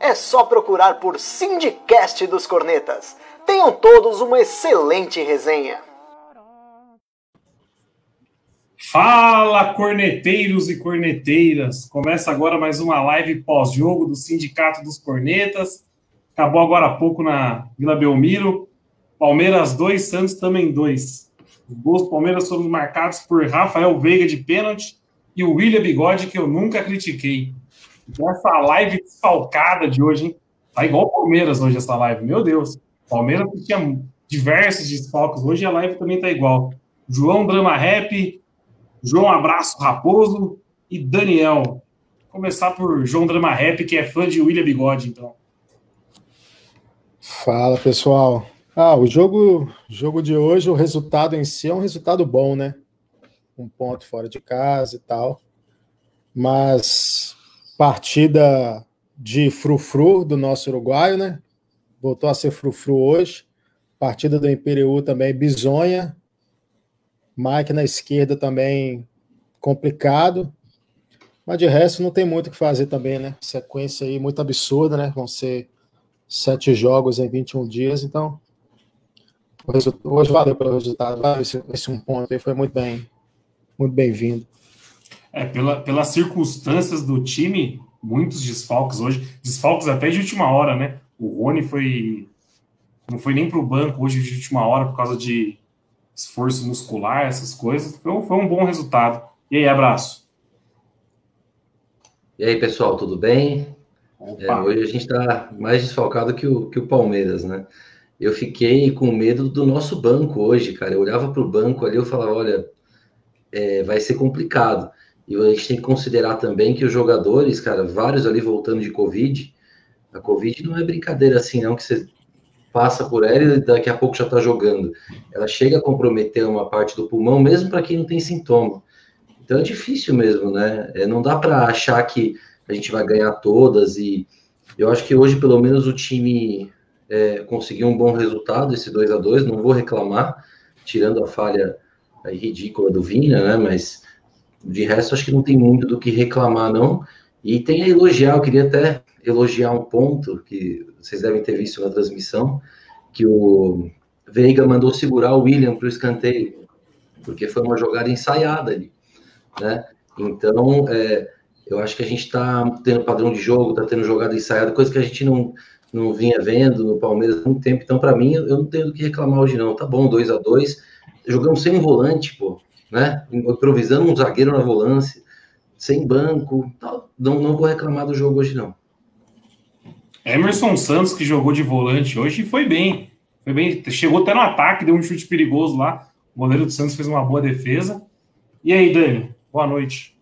É só procurar por Sindicast dos Cornetas. Tenham todos uma excelente resenha. Fala, corneteiros e corneteiras! Começa agora mais uma live pós-jogo do Sindicato dos Cornetas. Acabou agora há pouco na Vila Belmiro. Palmeiras 2, Santos também 2. Os gols do Palmeiras foram marcados por Rafael Veiga de pênalti e o William Bigode, que eu nunca critiquei. Essa live desfalcada de hoje, hein? Tá igual o Palmeiras hoje, essa live. Meu Deus. Palmeiras tinha diversos desfalques. Hoje a live também tá igual. João Drama Rap, João Abraço Raposo e Daniel. Vou começar por João Drama Rap, que é fã de William Bigode, então. Fala, pessoal. Ah, o jogo, jogo de hoje, o resultado em si é um resultado bom, né? Um ponto fora de casa e tal. Mas partida de frufru do nosso uruguaio, né? voltou a ser frufru hoje. Partida do Imperiú também bizonha. Mike na esquerda também complicado. Mas de resto não tem muito o que fazer também, né? Sequência aí muito absurda, né? Vão ser sete jogos em 21 dias, então hoje valeu pelo resultado, valeu esse, esse um ponto aí, foi muito bem, muito bem-vindo. É, pela, pelas circunstâncias do time, muitos desfalques hoje, desfalques até de última hora, né? O Rony foi. Não foi nem para o banco hoje de última hora por causa de esforço muscular, essas coisas. Foi, foi um bom resultado. E aí, abraço. E aí, pessoal, tudo bem? É, hoje a gente está mais desfalcado que o, que o Palmeiras, né? Eu fiquei com medo do nosso banco hoje, cara. Eu olhava para o banco ali, eu falava, olha, é, vai ser complicado. E a gente tem que considerar também que os jogadores, cara, vários ali voltando de Covid, a Covid não é brincadeira assim, não, que você passa por ela e daqui a pouco já está jogando. Ela chega a comprometer uma parte do pulmão, mesmo para quem não tem sintoma. Então é difícil mesmo, né? É, não dá para achar que a gente vai ganhar todas e eu acho que hoje, pelo menos, o time é, conseguiu um bom resultado, esse 2 a 2 não vou reclamar, tirando a falha ridícula do Vina, né? Mas de resto, acho que não tem muito do que reclamar, não. E tem a elogiar, eu queria até elogiar um ponto que vocês devem ter visto na transmissão, que o Veiga mandou segurar o William para o escanteio, porque foi uma jogada ensaiada ali, né? Então, é, eu acho que a gente está tendo padrão de jogo, está tendo jogada ensaiada, coisa que a gente não, não vinha vendo no Palmeiras há muito tempo. Então, para mim, eu não tenho do que reclamar hoje, não. Tá bom, 2 a 2 Jogamos sem um volante, pô, né? Improvisando um zagueiro na volância, sem banco. Não, não vou reclamar do jogo hoje, não. Emerson Santos, que jogou de volante hoje, foi bem. Foi bem. Chegou até no ataque, deu um chute perigoso lá. O goleiro do Santos fez uma boa defesa. E aí, Dani? Boa noite.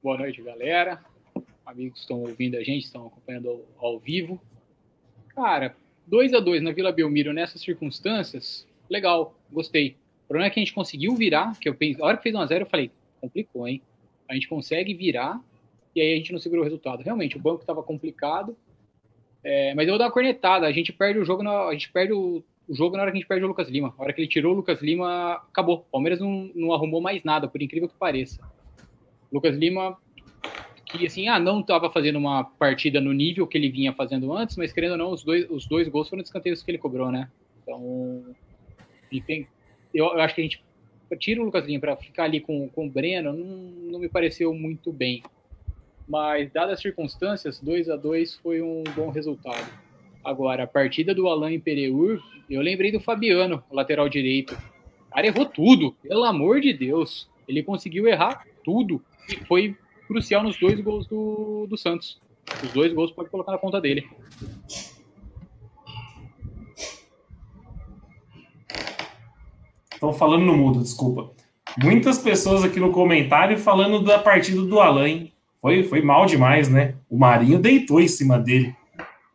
Boa noite, galera. Amigos que estão ouvindo a gente, estão acompanhando ao, ao vivo. Cara, 2 a 2 na Vila Belmiro nessas circunstâncias, legal, gostei. O problema é que a gente conseguiu virar, que eu pensei, a hora que fez 1 a 0 eu falei, complicou, hein? A gente consegue virar e aí a gente não segurou o resultado. Realmente, o banco estava complicado, é, mas eu vou dar uma cornetada. A gente perde o jogo, na, a gente perde o, o, jogo na hora que a gente perde o Lucas Lima. A hora que ele tirou o Lucas Lima, acabou. O Palmeiras não, não arrumou mais nada, por incrível que pareça. Lucas Lima, que assim, ah, não estava fazendo uma partida no nível que ele vinha fazendo antes, mas querendo ou não, os dois, os dois gols foram escanteios que ele cobrou, né? Então, tem, eu, eu acho que a gente tira o Lucas Lima para ficar ali com, com o Breno, não, não me pareceu muito bem mas dadas as circunstâncias, 2 a 2 foi um bom resultado. Agora, a partida do Alain Pereur, eu lembrei do Fabiano, lateral direito. O cara errou tudo, pelo amor de Deus. Ele conseguiu errar tudo e foi crucial nos dois gols do, do Santos. Os dois gols pode colocar na conta dele. Estão falando no mudo, desculpa. Muitas pessoas aqui no comentário falando da partida do Alain. Foi, foi mal demais, né? O Marinho deitou em cima dele.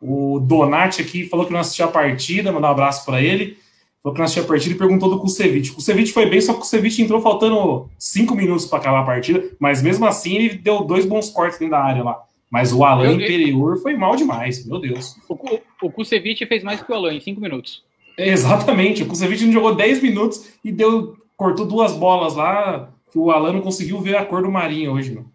O Donati aqui falou que não assistiu a partida, mandar um abraço para ele. Falou que não assistiu a partida e perguntou do Kusevich. O Kusevich foi bem, só que o Kusevich entrou faltando cinco minutos para acabar a partida, mas mesmo assim ele deu dois bons cortes dentro da área lá. Mas o Alan eu, Imperior foi mal demais, meu Deus. O, o Kusevich fez mais que o Alan em cinco minutos. Exatamente, o Kusevich não jogou 10 minutos e deu, cortou duas bolas lá que o Alan não conseguiu ver a cor do Marinho hoje. Mano.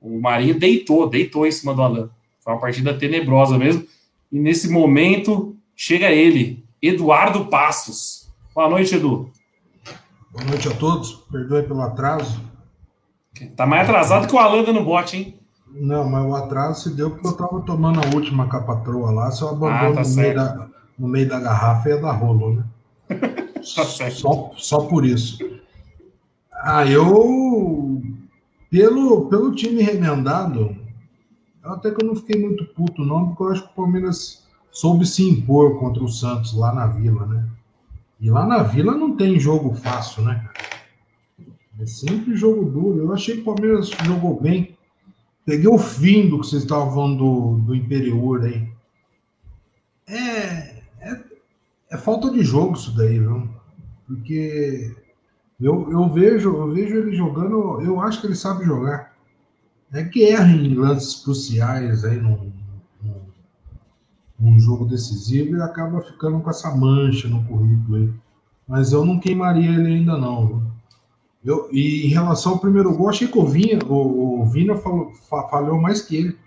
O Marinho deitou, deitou em cima do Alan. Foi uma partida tenebrosa mesmo. E nesse momento chega ele, Eduardo Passos. Boa noite, Edu. Boa noite a todos. Perdoe pelo atraso. Tá mais atrasado que o Alan dando bote, hein? Não, mas o atraso se deu porque eu tava tomando a última capatroa lá, se eu abandono ah, tá no, meio da, no, meio da, garrafa ia dar rolo, né? tá só, só por isso. Ah, eu. Pelo, pelo time remendado, até que eu não fiquei muito puto, não, porque eu acho que o Palmeiras soube se impor contra o Santos lá na Vila, né? E lá na Vila não tem jogo fácil, né? É sempre jogo duro. Eu achei que o Palmeiras jogou bem. Peguei o fim do que vocês estavam falando do, do Imperior aí. É, é, falta de jogo isso daí, viu? Porque eu, eu, vejo, eu vejo ele jogando, eu acho que ele sabe jogar. É que erra em lances cruciais aí num, num, num jogo decisivo e acaba ficando com essa mancha no currículo aí. Mas eu não queimaria ele ainda não. Viu? Eu, e em relação ao primeiro gol, achei que o, Vinha, o, o Vina falhou mais que ele.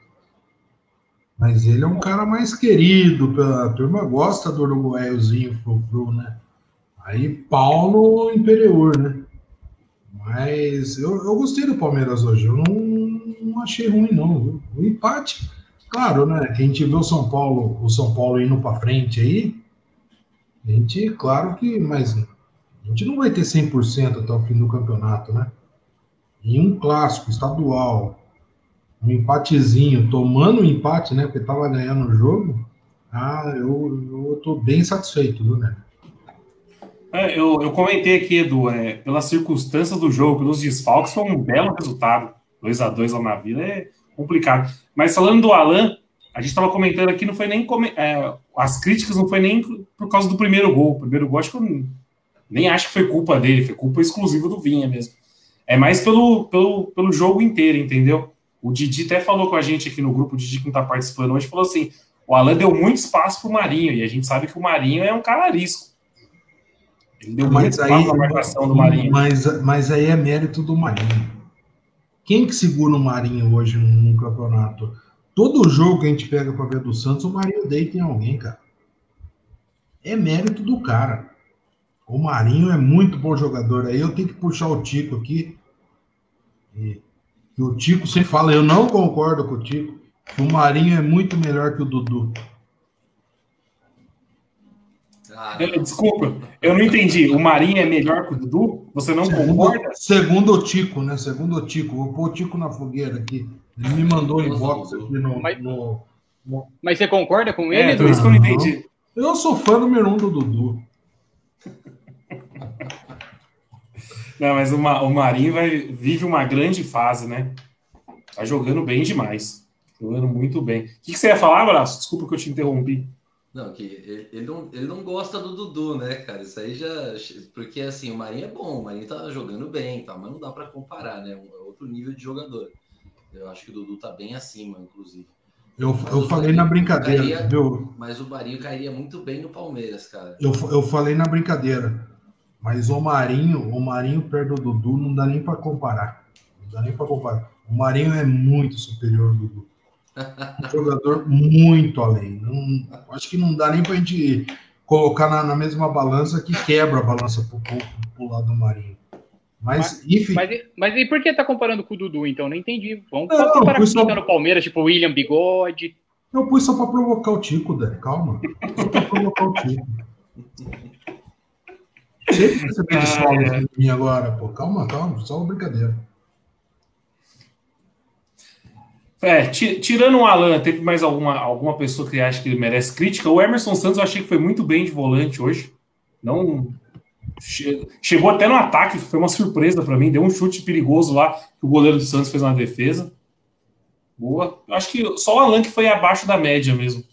Mas ele é um cara mais querido, a turma gosta do uruguaiozinho frufru, né? Aí pau no Imperior, né? Mas eu, eu gostei do Palmeiras hoje, eu não, não achei ruim, não. Viu? O empate, claro, né? Quem a gente vê o São Paulo, o São Paulo indo para frente aí, a gente, claro que, mas a gente não vai ter 100% até o fim do campeonato, né? Em um clássico estadual, um empatezinho, tomando um empate, né? Porque estava ganhando o jogo, ah, eu, eu tô bem satisfeito, né? É, eu, eu comentei aqui, Edu, é, pelas circunstâncias do jogo, pelos desfalques, foi um belo resultado. 2 a 2 lá na Vila é complicado. Mas falando do Alan, a gente estava comentando aqui, não foi nem. É, as críticas não foi nem por causa do primeiro gol. O primeiro gol, acho que eu nem acho que foi culpa dele, foi culpa exclusiva do Vinha mesmo. É mais pelo, pelo, pelo jogo inteiro, entendeu? O Didi até falou com a gente aqui no grupo, o Didi que não tá participando hoje, falou assim: o Alan deu muito espaço pro Marinho, e a gente sabe que o Marinho é um cara arisco. Ele deu mas muito na marcação do Marinho. Mas, mas aí é mérito do Marinho. Quem que segura o Marinho hoje no campeonato? Todo jogo que a gente pega para ver do Santos, o Marinho deita em alguém, cara. É mérito do cara. O Marinho é muito bom jogador. Aí eu tenho que puxar o Tico aqui. E, o Tico sempre fala, eu não concordo com o Tico, que o Marinho é muito melhor que o Dudu. Ah, Desculpa, eu não entendi. O Marinho é melhor que o Dudu? Você não segundo, concorda? Segundo o Tico, né? Segundo o Tico. Vou pôr o Tico na fogueira aqui. Ele me mandou em box aqui no mas, no, no, mas, você concorda com ele? É, isso que eu não entendi. Eu sou fã número um do Dudu. Não, mas o, Ma, o Marinho vai, vive uma grande fase, né? Tá jogando bem demais. Jogando muito bem. O que, que você ia falar, Abraço? Desculpa que eu te interrompi. Não, que ele não, ele não gosta do Dudu, né, cara? Isso aí já. Porque assim, o Marinho é bom, o Marinho tá jogando bem, tá, mas não dá para comparar, né? Um outro nível de jogador. Eu acho que o Dudu tá bem acima, inclusive. Eu, eu falei na brincadeira, cairia, viu? Mas o Marinho cairia muito bem no Palmeiras, cara. Eu, eu falei na brincadeira. Mas o Marinho, o Marinho perto do Dudu não dá nem para comparar. Não dá nem para comparar. O Marinho é muito superior ao Dudu. Um jogador muito além. Não, acho que não dá nem para a gente colocar na, na, mesma balança que quebra a balança para o lado do Marinho. Mas, mas, enfim. Mas, mas, e por que tá comparando com o Dudu, então? Não entendi. Vamos não, comparar com só... no Palmeiras, tipo William Bigode. Eu pus só para provocar o Tico, Dé. Calma. Só para provocar o Tico. Sempre receber desfalques ah, é. de mim agora, pô. Calma, calma. Só uma brincadeira. É, tirando o Alan, teve mais alguma, alguma pessoa que acha que ele merece crítica? O Emerson Santos eu achei que foi muito bem de volante hoje. Não Chegou até no ataque, foi uma surpresa para mim. Deu um chute perigoso lá, que o goleiro do Santos fez uma defesa. Boa. Acho que só o Alan que foi abaixo da média mesmo.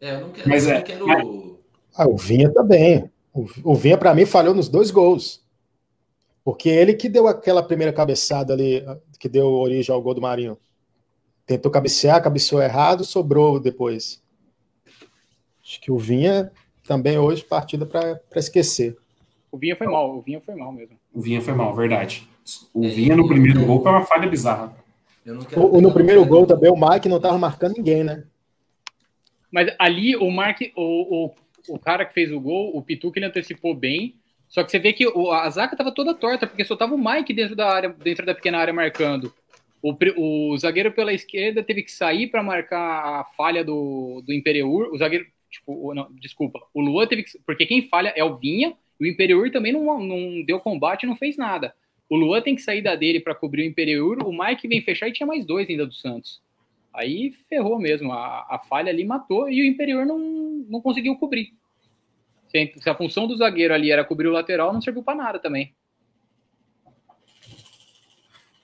É, eu não quero. Mas eu é, não quero... Mas... Ah, o Vinha também. O, o Vinha, para mim, falhou nos dois gols. Porque ele que deu aquela primeira cabeçada ali, que deu origem ao gol do Marinho. Tentou cabecear, cabeceou errado, sobrou depois. Acho que o Vinha também hoje partida para esquecer. O Vinha foi mal, o Vinha foi mal mesmo. O Vinha foi mal, verdade. O Vinha no primeiro gol foi uma falha bizarra. O, no primeiro gol também o Mike não estava marcando ninguém, né? Mas ali o Mark, o, o, o cara que fez o gol, o Pitu, que ele antecipou bem, só que você vê que a zaga estava toda torta, porque só tava o Mike dentro da área, dentro da pequena área marcando. O, o zagueiro pela esquerda teve que sair para marcar a falha do, do Imperiur. O zagueiro, tipo, não, desculpa, o Luan teve que. Porque quem falha é o Vinha, o Imperiur também não, não deu combate não fez nada. O Luan tem que sair da dele para cobrir o Imperiur, o Mike vem fechar e tinha mais dois ainda do Santos. Aí ferrou mesmo, a, a falha ali matou e o Imperiur não, não conseguiu cobrir. Se a função do zagueiro ali era cobrir o lateral, não serviu para nada também.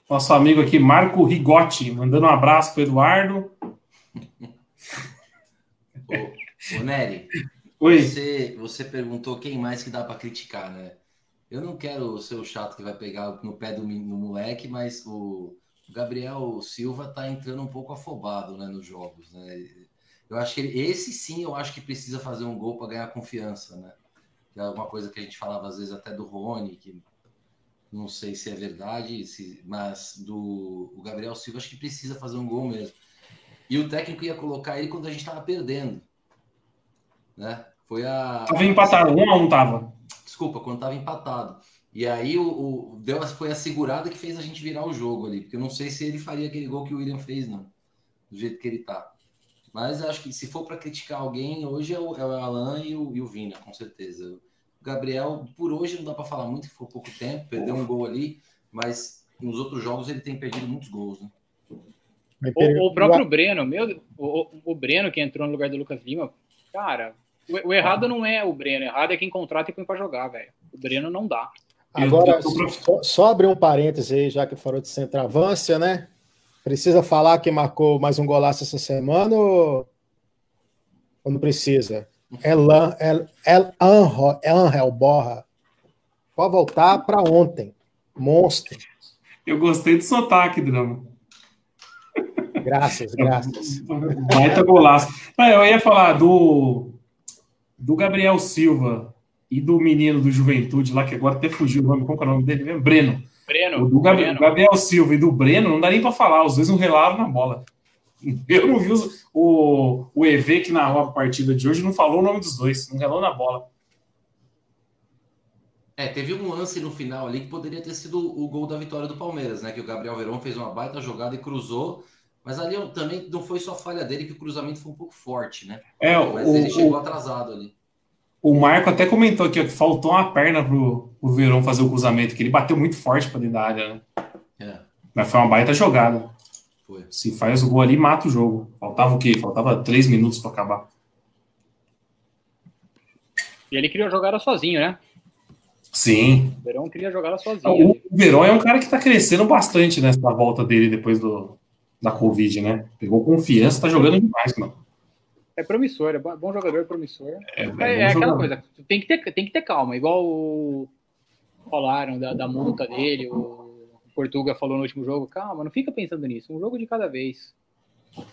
Nosso amigo aqui, Marco Rigotti, mandando um abraço para Eduardo. ô, ô Nery, Oi. Você, você perguntou quem mais que dá para criticar, né? Eu não quero ser o chato que vai pegar no pé do, do moleque, mas o Gabriel Silva tá entrando um pouco afobado né, nos jogos, né? Eu acho que ele, esse sim eu acho que precisa fazer um gol para ganhar confiança, né? Que é uma coisa que a gente falava às vezes até do Rony, que não sei se é verdade, se, mas do o Gabriel Silva acho que precisa fazer um gol mesmo. E o técnico ia colocar ele quando a gente estava perdendo. Né? Foi a. Tava empatado, um a um tava. Desculpa, quando tava empatado. E aí o, o deu, foi a segurada que fez a gente virar o jogo ali. Porque eu não sei se ele faria aquele gol que o William fez, não. Do jeito que ele tá. Mas acho que se for para criticar alguém, hoje é o, é o Alan e o, e o Vina, com certeza. O Gabriel, por hoje, não dá para falar muito, que foi pouco tempo, perdeu um gol ali, mas nos outros jogos ele tem perdido muitos gols, né? O, o, próprio Breno, meu, o, o Breno que entrou no lugar do Lucas Lima, cara, o, o errado não é o Breno, o errado é quem contrata e põe para jogar, velho. O Breno não dá. Agora, só, só abrir um parêntese aí, já que falou de centroavância, né? Precisa falar que marcou mais um golaço essa semana ou, ou não precisa? Elan, El, El, Anjo, Angel Borra. Pode voltar para ontem. Monstro. Eu gostei do sotaque, Drama. Graças, graças. Baita golaço. Eu ia falar do, do Gabriel Silva e do menino do Juventude lá, que agora até fugiu o nome, qual é o nome dele mesmo? Breno. Breno. O do Gabriel, Breno. Gabriel Silva e do Breno, não dá nem para falar, os dois não relaram na bola. Eu não vi os, o, o EV que narrou a partida de hoje, não falou o nome dos dois, não relou na bola. É, teve um lance no final ali que poderia ter sido o gol da vitória do Palmeiras, né? Que o Gabriel Verón fez uma baita jogada e cruzou, mas ali também não foi só falha dele, que o cruzamento foi um pouco forte, né? É, mas o, ele chegou atrasado ali. O Marco até comentou aqui que faltou uma perna pro, pro Verão fazer o cruzamento, que ele bateu muito forte para dentro da área, né? É. Mas foi uma baita jogada. Foi. Se faz o gol ali, mata o jogo. Faltava o quê? Faltava três minutos para acabar. E ele queria jogar sozinho, né? Sim. O Verão queria jogar sozinho. O, Verão é um cara que está crescendo bastante nessa volta dele depois do, da Covid, né? Pegou confiança, tá jogando demais, mano. É promissor, é bom jogador, promissor. É, é, é, é aquela coisa, tem que, ter, tem que ter calma, igual o, falaram da, da multa dele, o Portuga falou no último jogo, calma, não fica pensando nisso, um jogo de cada vez.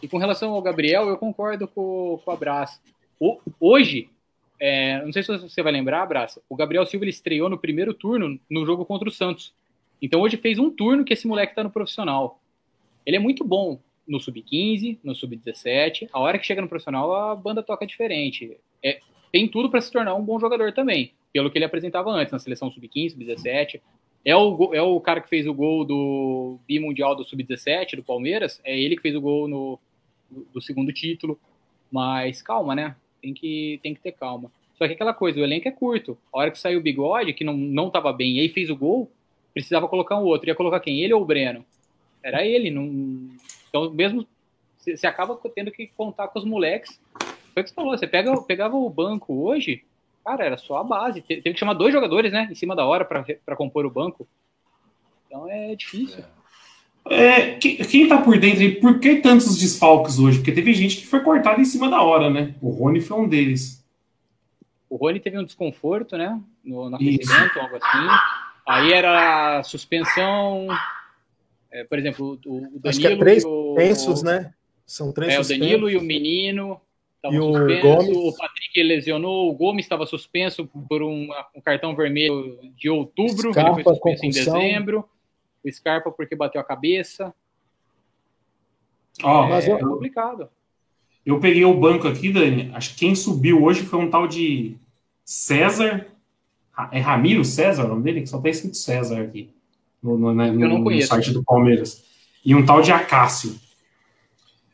E com relação ao Gabriel, eu concordo com, com o Abraço. O, hoje, é, não sei se você vai lembrar, Abraço, o Gabriel Silva ele estreou no primeiro turno no jogo contra o Santos. Então hoje fez um turno que esse moleque tá no profissional. Ele é muito bom, no sub-15, no sub-17. A hora que chega no profissional, a banda toca diferente. É, tem tudo para se tornar um bom jogador também, pelo que ele apresentava antes na seleção sub-15, sub-17. É o, é o cara que fez o gol do bimundial do sub-17 do Palmeiras, é ele que fez o gol no, do segundo título. Mas calma, né? Tem que, tem que ter calma. Só que aquela coisa, o elenco é curto. A hora que saiu o bigode, que não, não tava bem, e aí fez o gol, precisava colocar um outro. Ia colocar quem? Ele ou o Breno? Era ele, não, então, mesmo você acaba tendo que contar com os moleques. Foi o que você falou, você pega, pegava o banco hoje, cara, era só a base. Teve que chamar dois jogadores, né, em cima da hora para compor o banco. Então é difícil. É, quem está por dentro e por que tantos desfalques hoje? Porque teve gente que foi cortada em cima da hora, né? O Rony foi um deles. O Rony teve um desconforto, né? No, no aquecimento, algo assim. Aí era suspensão. É, por exemplo, o, o Danilo. Acho que é três suspensos, né? São três É, o Danilo e o menino. E o Gomes. O Patrick lesionou, o Gomes estava suspenso por um, um, cartão vermelho de outubro, Scarpa, ele foi suspenso concussão. em dezembro. O Scarpa porque bateu a cabeça. Oh, é, mas é complicado. Eu peguei o banco aqui, Dani. Acho que quem subiu hoje foi um tal de César. É Ramiro César o nome dele? Que só tá escrito César aqui. No, no, né, no, no site do Palmeiras. E um tal de Acácio.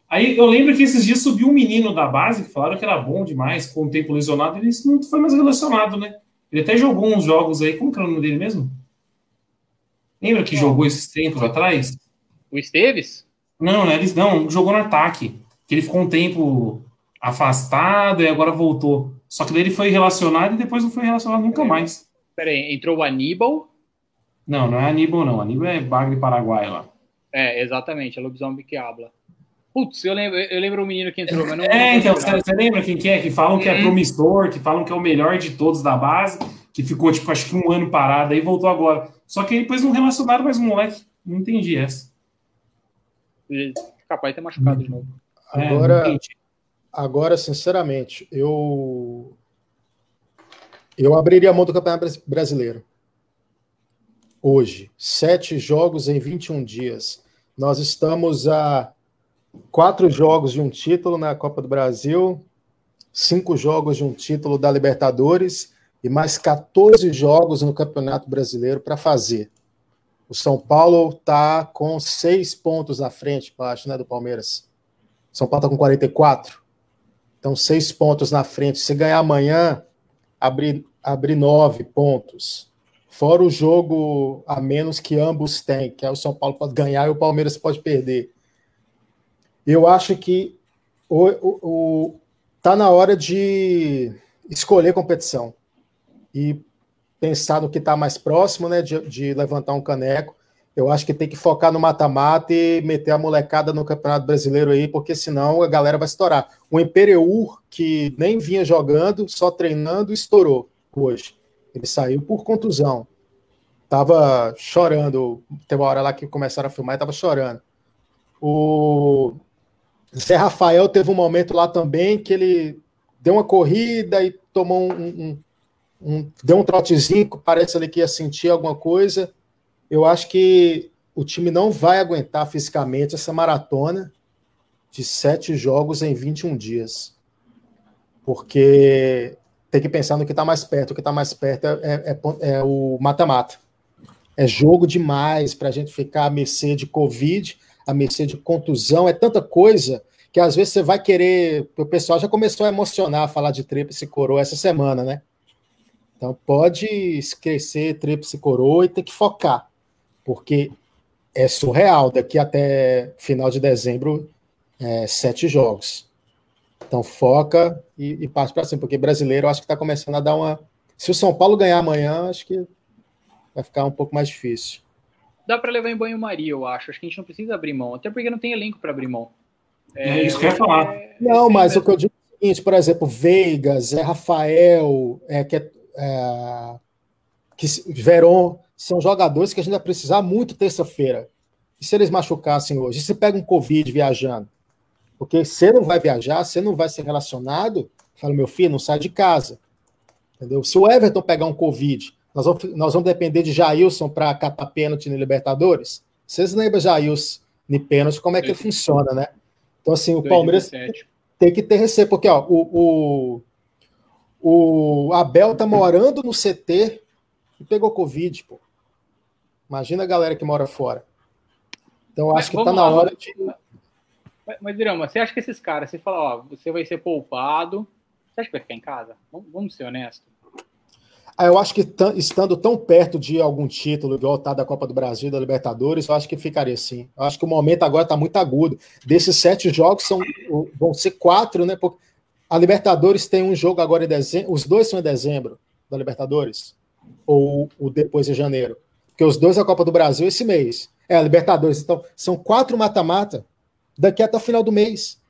Aí eu lembro que esses dias subiu um menino da base que falaram que era bom demais, com o tempo lesionado, ele não foi mais relacionado, né? Ele até jogou uns jogos aí. Como que era o nome dele mesmo? Lembra que jogou esses tempos atrás? O Esteves? Não, né? Eles não, jogou no ataque. Que ele ficou um tempo afastado e agora voltou. Só que daí ele foi relacionado e depois não foi relacionado nunca mais. Peraí, entrou o Aníbal? Não, não é Aníbal, não. Aníbal é Bagre Paraguai lá. É, exatamente, é lobisomem que habla. Putz, eu lembro, eu lembro o menino que entrou, mas não. É, então, você, você, lembra quem que é? Que falam que é uhum. promissor, que falam que é o melhor de todos da base, que ficou, tipo, acho que um ano parado aí voltou agora. Só que depois não relacionaram mais um moleque. Não entendi essa. Capaz de ter machucado de novo. Agora, é, agora, sinceramente, eu eu abriria a mão do Campeonato Brasileiro. Hoje, sete jogos em 21 dias. Nós estamos a quatro jogos de um título na Copa do Brasil, cinco jogos de um título da Libertadores e mais 14 jogos no Campeonato Brasileiro para fazer. O São Paulo está com seis pontos na frente, acho, né, do Palmeiras. São Paulo está com 44. Então, seis pontos na frente. Se ganhar amanhã, abrir, abrir nove pontos. Fora o jogo a menos que ambos têm, que é o São Paulo pode ganhar e o Palmeiras pode perder. Eu acho que o, o, o tá na hora de escolher competição e pensar no que está mais próximo, né, de, de, levantar um caneco. Eu acho que tem que focar no mata-mata e meter a molecada no Campeonato Brasileiro aí, porque senão a galera vai estourar. O Imperiur, que nem vinha jogando, só treinando, estourou hoje. Ele saiu por contusão. Tava chorando. Teve uma hora lá que começaram a filmar e tava chorando. O Zé Rafael teve um momento lá também que ele deu uma corrida e tomou um, um um, deu um trotezinho, parece ali que ia sentir alguma coisa. Eu acho que o time não vai aguentar fisicamente essa maratona de sete jogos em 21 dias. Porque tem que pensar no que está mais perto. O que está mais perto é, é, é o mata-mata. É jogo demais para a gente ficar à mercê de Covid, à mercê de contusão. É tanta coisa que às vezes você vai querer. O pessoal já começou a emocionar a falar de tríplice coroa essa semana, né? Então pode crescer tríplice coroa e ter que focar, porque é surreal. Daqui até final de dezembro, é, sete jogos. Então foca e, e parte para cima, porque brasileiro eu acho que está começando a dar uma. Se o São Paulo ganhar amanhã, acho que vai ficar um pouco mais difícil. Dá para levar em banho-maria, eu acho. Acho que a gente não precisa abrir mão, até porque não tem elenco para abrir mão. É, é, isso que eu ia falar. É, não, mas o que eu digo é o seguinte, por exemplo, Veigas, é Rafael, é, que é é, que Veron são jogadores que a gente vai precisar muito terça-feira. E se eles machucassem hoje? E se pega um Covid viajando? Porque você não vai viajar, você não vai ser relacionado, fala, meu filho, não sai de casa. Entendeu? Se o Everton pegar um Covid, nós vamos, nós vamos depender de Jailson para catar pênalti no Libertadores? Vocês lembram Jailson no pênalti, como é que funciona, né? Então, assim, o Palmeiras tem que ter receio, porque ó, o, o, o Abel tá morando no CT e pegou Covid, pô. Imagina a galera que mora fora. Então, acho que tá na hora de. Mas, Drama, você acha que esses caras, você fala, ó, você vai ser poupado, você acha que vai ficar em casa? Vamos, vamos ser honestos. Ah, eu acho que estando tão perto de algum título, igual tá da Copa do Brasil, da Libertadores, eu acho que ficaria sim. Eu acho que o momento agora está muito agudo. Desses sete jogos são, vão ser quatro, né? Porque a Libertadores tem um jogo agora em dezembro. Os dois são em dezembro da Libertadores? Ou o depois de janeiro? Porque os dois é a Copa do Brasil esse mês. É a Libertadores. Então, são quatro mata-mata daqui até o final do mês.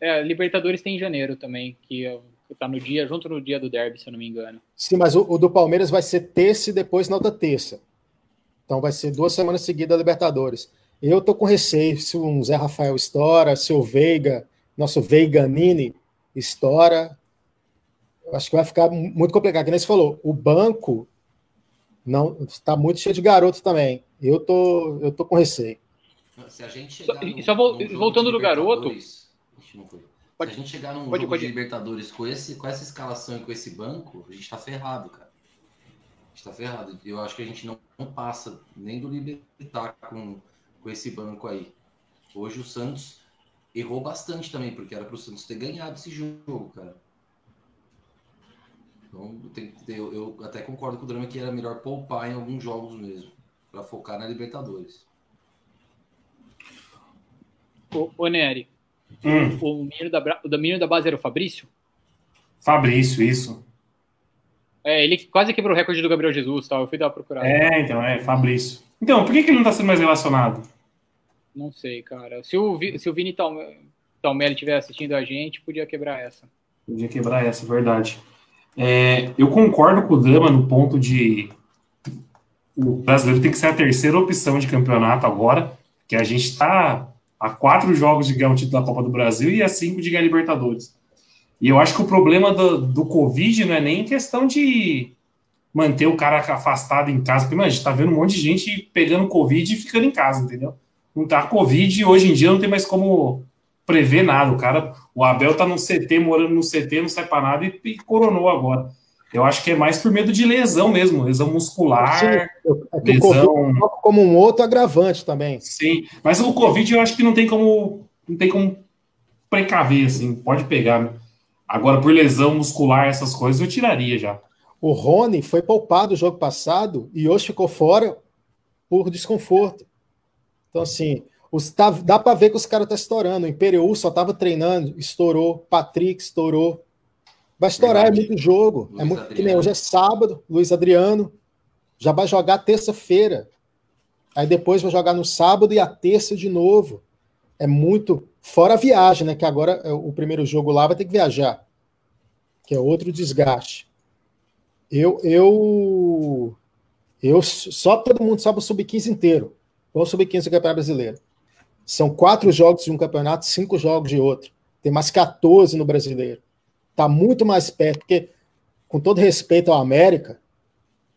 É, Libertadores tem em janeiro também, que tá no dia, junto no dia do derby, se eu não me engano. Sim, mas o, o do Palmeiras vai ser terça e depois na outra terça. Então vai ser duas semanas seguidas Libertadores. Eu tô com receio se o Zé Rafael estoura, se o Veiga, nosso Veiganini, estoura. Eu acho que vai ficar muito complicado. Que nem você falou, o banco não está muito cheio de garoto também. Eu tô, eu tô com receio. Se a gente chegar só, no, só voltando do garoto. Pode, Se a gente chegar num pode, jogo pode. de Libertadores com, esse, com essa escalação e com esse banco, a gente tá ferrado, cara. A gente tá ferrado. Eu acho que a gente não, não passa nem do Libertar com, com esse banco aí. Hoje o Santos errou bastante também, porque era pro Santos ter ganhado esse jogo, cara. Então, tem, eu, eu até concordo com o Drama que era melhor poupar em alguns jogos mesmo, para focar na Libertadores. Ô, ô Nery, hum. o, menino da, o menino da base era o Fabrício? Fabrício, isso. É, ele quase quebrou o recorde do Gabriel Jesus, tal. Eu fui dar uma procurada. É, então, é, Fabrício. Então, por que, que ele não tá sendo mais relacionado? Não sei, cara. Se o, se o Vini Talmelli estiver assistindo a gente, podia quebrar essa. Podia quebrar essa, verdade. É, eu concordo com o Dama no ponto de o brasileiro tem que ser a terceira opção de campeonato agora, que a gente está a quatro jogos de ganhar o título da Copa do Brasil e a cinco de ganhar Libertadores. E eu acho que o problema do, do Covid não é nem questão de manter o cara afastado em casa, porque mano, a gente tá vendo um monte de gente pegando Covid e ficando em casa, entendeu? Não tá Covid hoje em dia não tem mais como prever nada. O cara, o Abel tá no CT, morando no CT, não sai para nada e, e, coronou agora. Eu acho que é mais por medo de lesão mesmo, lesão muscular, Sim, é lesão como um outro agravante também. Sim, mas o Covid eu acho que não tem como não tem como precaver assim, pode pegar. Né? Agora por lesão muscular essas coisas eu tiraria já. O Rony foi poupado no jogo passado e hoje ficou fora por desconforto. Então assim, os, tá, dá para ver que os caras estão tá estourando. O Imperial só estava treinando, estourou. Patrick estourou. Vai estourar, é Verdade. é muito jogo. Luiz é muito, que nem hoje é sábado, Luiz Adriano. Já vai jogar terça-feira. Aí depois vai jogar no sábado e a terça de novo. É muito. Fora a viagem, né? Que agora é o primeiro jogo lá vai ter que viajar. Que é outro desgaste. Eu, eu, eu só todo mundo sabe o sub-15 inteiro. Ou o sub-15 do Campeonato Brasileiro. São quatro jogos de um campeonato, cinco jogos de outro. Tem mais 14 no brasileiro. Está muito mais perto, porque, com todo respeito ao América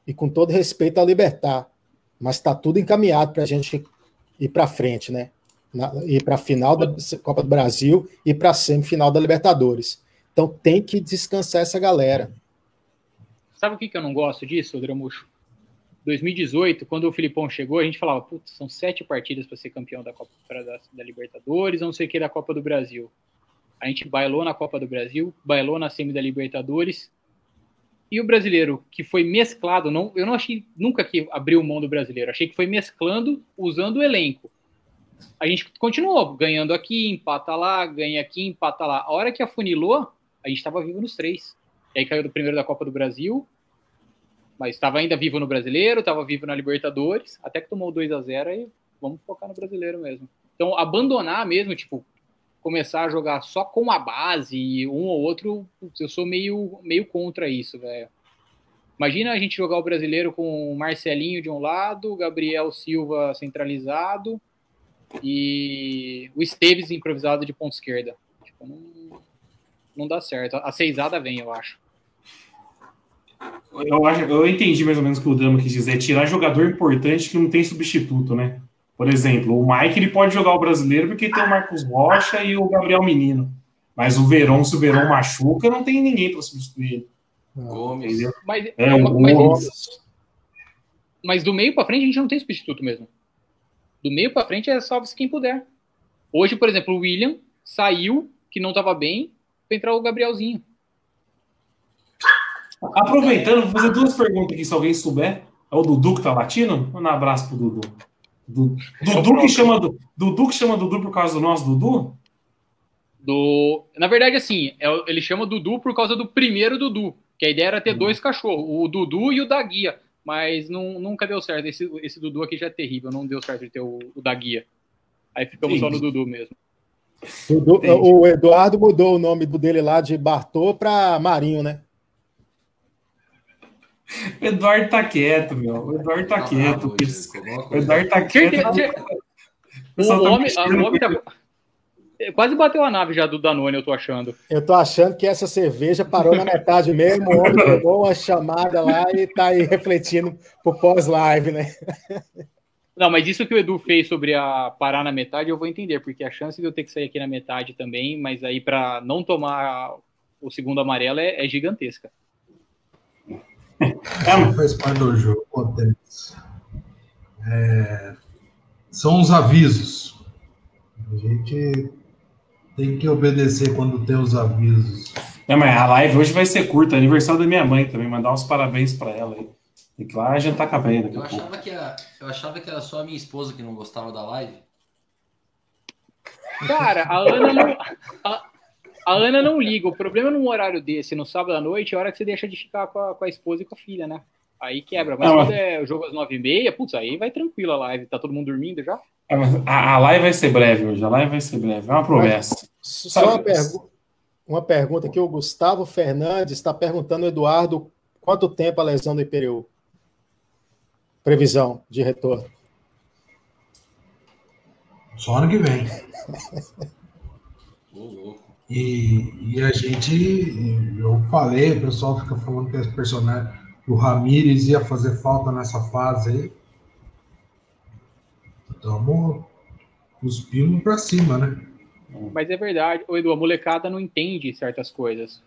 e com todo respeito ao Libertar, mas está tudo encaminhado para a gente ir para frente, né? Na, ir para a final da Copa do Brasil e para a semifinal da Libertadores. Então tem que descansar essa galera. Sabe o que, que eu não gosto disso, Dramucho? 2018, quando o Filipão chegou, a gente falava, putz, são sete partidas para ser campeão da Copa da, da Libertadores, não sei o que da Copa do Brasil. A gente bailou na Copa do Brasil, bailou na semi da Libertadores. E o brasileiro que foi mesclado, não, eu não achei nunca que abriu mão do brasileiro, achei que foi mesclando usando o elenco. A gente continuou ganhando aqui, empata lá, ganha aqui, empata lá. A hora que afunilou, a gente estava vivo nos três. E aí caiu do primeiro da Copa do Brasil, mas estava ainda vivo no Brasileiro, estava vivo na Libertadores, até que tomou 2 a 0 e vamos focar no Brasileiro mesmo. Então, abandonar mesmo, tipo, começar a jogar só com a base, um ou outro, eu sou meio, meio contra isso, velho. Imagina a gente jogar o Brasileiro com o Marcelinho de um lado, Gabriel Silva centralizado e o Esteves improvisado de ponta esquerda. Tipo, não, não dá certo. A seisada vem, eu acho. Eu, acho, eu entendi mais ou menos o que o Drama quis dizer. Tirar jogador importante que não tem substituto, né? Por exemplo, o Mike ele pode jogar o brasileiro porque tem o Marcos Rocha e o Gabriel Menino. Mas o Verão, se o Verão machuca, não tem ninguém para substituir ele. Gomes. Mas, é, o mas, mas do meio para frente a gente não tem substituto mesmo. Do meio para frente é salve-se quem puder. Hoje, por exemplo, o William saiu, que não estava bem, para entrar o Gabrielzinho. Aproveitando, vou fazer duas perguntas aqui, se alguém souber. É o Dudu que tá latindo? Um abraço pro Dudu. Du, Dudu, que chama, Dudu que chama Dudu por causa do nosso Dudu? Do, na verdade, assim, é ele chama Dudu por causa do primeiro Dudu, que a ideia era ter uhum. dois cachorros, o Dudu e o da Guia. mas não, nunca deu certo. Esse, esse Dudu aqui já é terrível, não deu certo de ter o, o da guia. Aí ficamos Sim. só no Dudu mesmo. Dudu, o Eduardo mudou o nome do dele lá de Bartô para Marinho, né? O Eduardo tá quieto, meu. O Eduardo tá, tá quieto. o Eduardo tá quieto. O, o, homem, o homem tá, Quase bateu a nave já do Danone, eu tô achando. Eu tô achando que essa cerveja parou na metade mesmo. O homem pegou uma chamada lá e tá aí refletindo pro pós-live, né? Não, mas isso que o Edu fez sobre a parar na metade, eu vou entender, porque a chance de eu ter que sair aqui na metade também, mas aí para não tomar o segundo amarelo é, é gigantesca. É, faz parte do jogo, acontece. É, são os avisos. A gente tem que obedecer quando tem os avisos. É, mas a live hoje vai ser curta, aniversário da minha mãe também, mandar uns parabéns para ela aí. Tem que ir lá jantar com a velha eu achava, que a, eu achava que era só a minha esposa que não gostava da live. Cara, a Ana não. A, a Ana não liga. O problema num horário desse, no sábado à noite, é a hora que você deixa de ficar com a, com a esposa e com a filha, né? Aí quebra. Mas não, quando é o jogo às nove e meia, putz, aí vai tranquilo a live. Tá todo mundo dormindo já? É, a, a live vai ser breve hoje, a live vai ser breve, é uma promessa. Só uma, pergu uma pergunta que o Gustavo Fernandes está perguntando, Eduardo, quanto tempo a lesão do IPRU? Previsão de retorno. Só ano que vem. e, e a gente, eu falei, o pessoal fica falando que o Ramires ia fazer falta nessa fase aí. Estamos cuspindo para cima, né? Mas é verdade, o Edu, a molecada não entende certas coisas.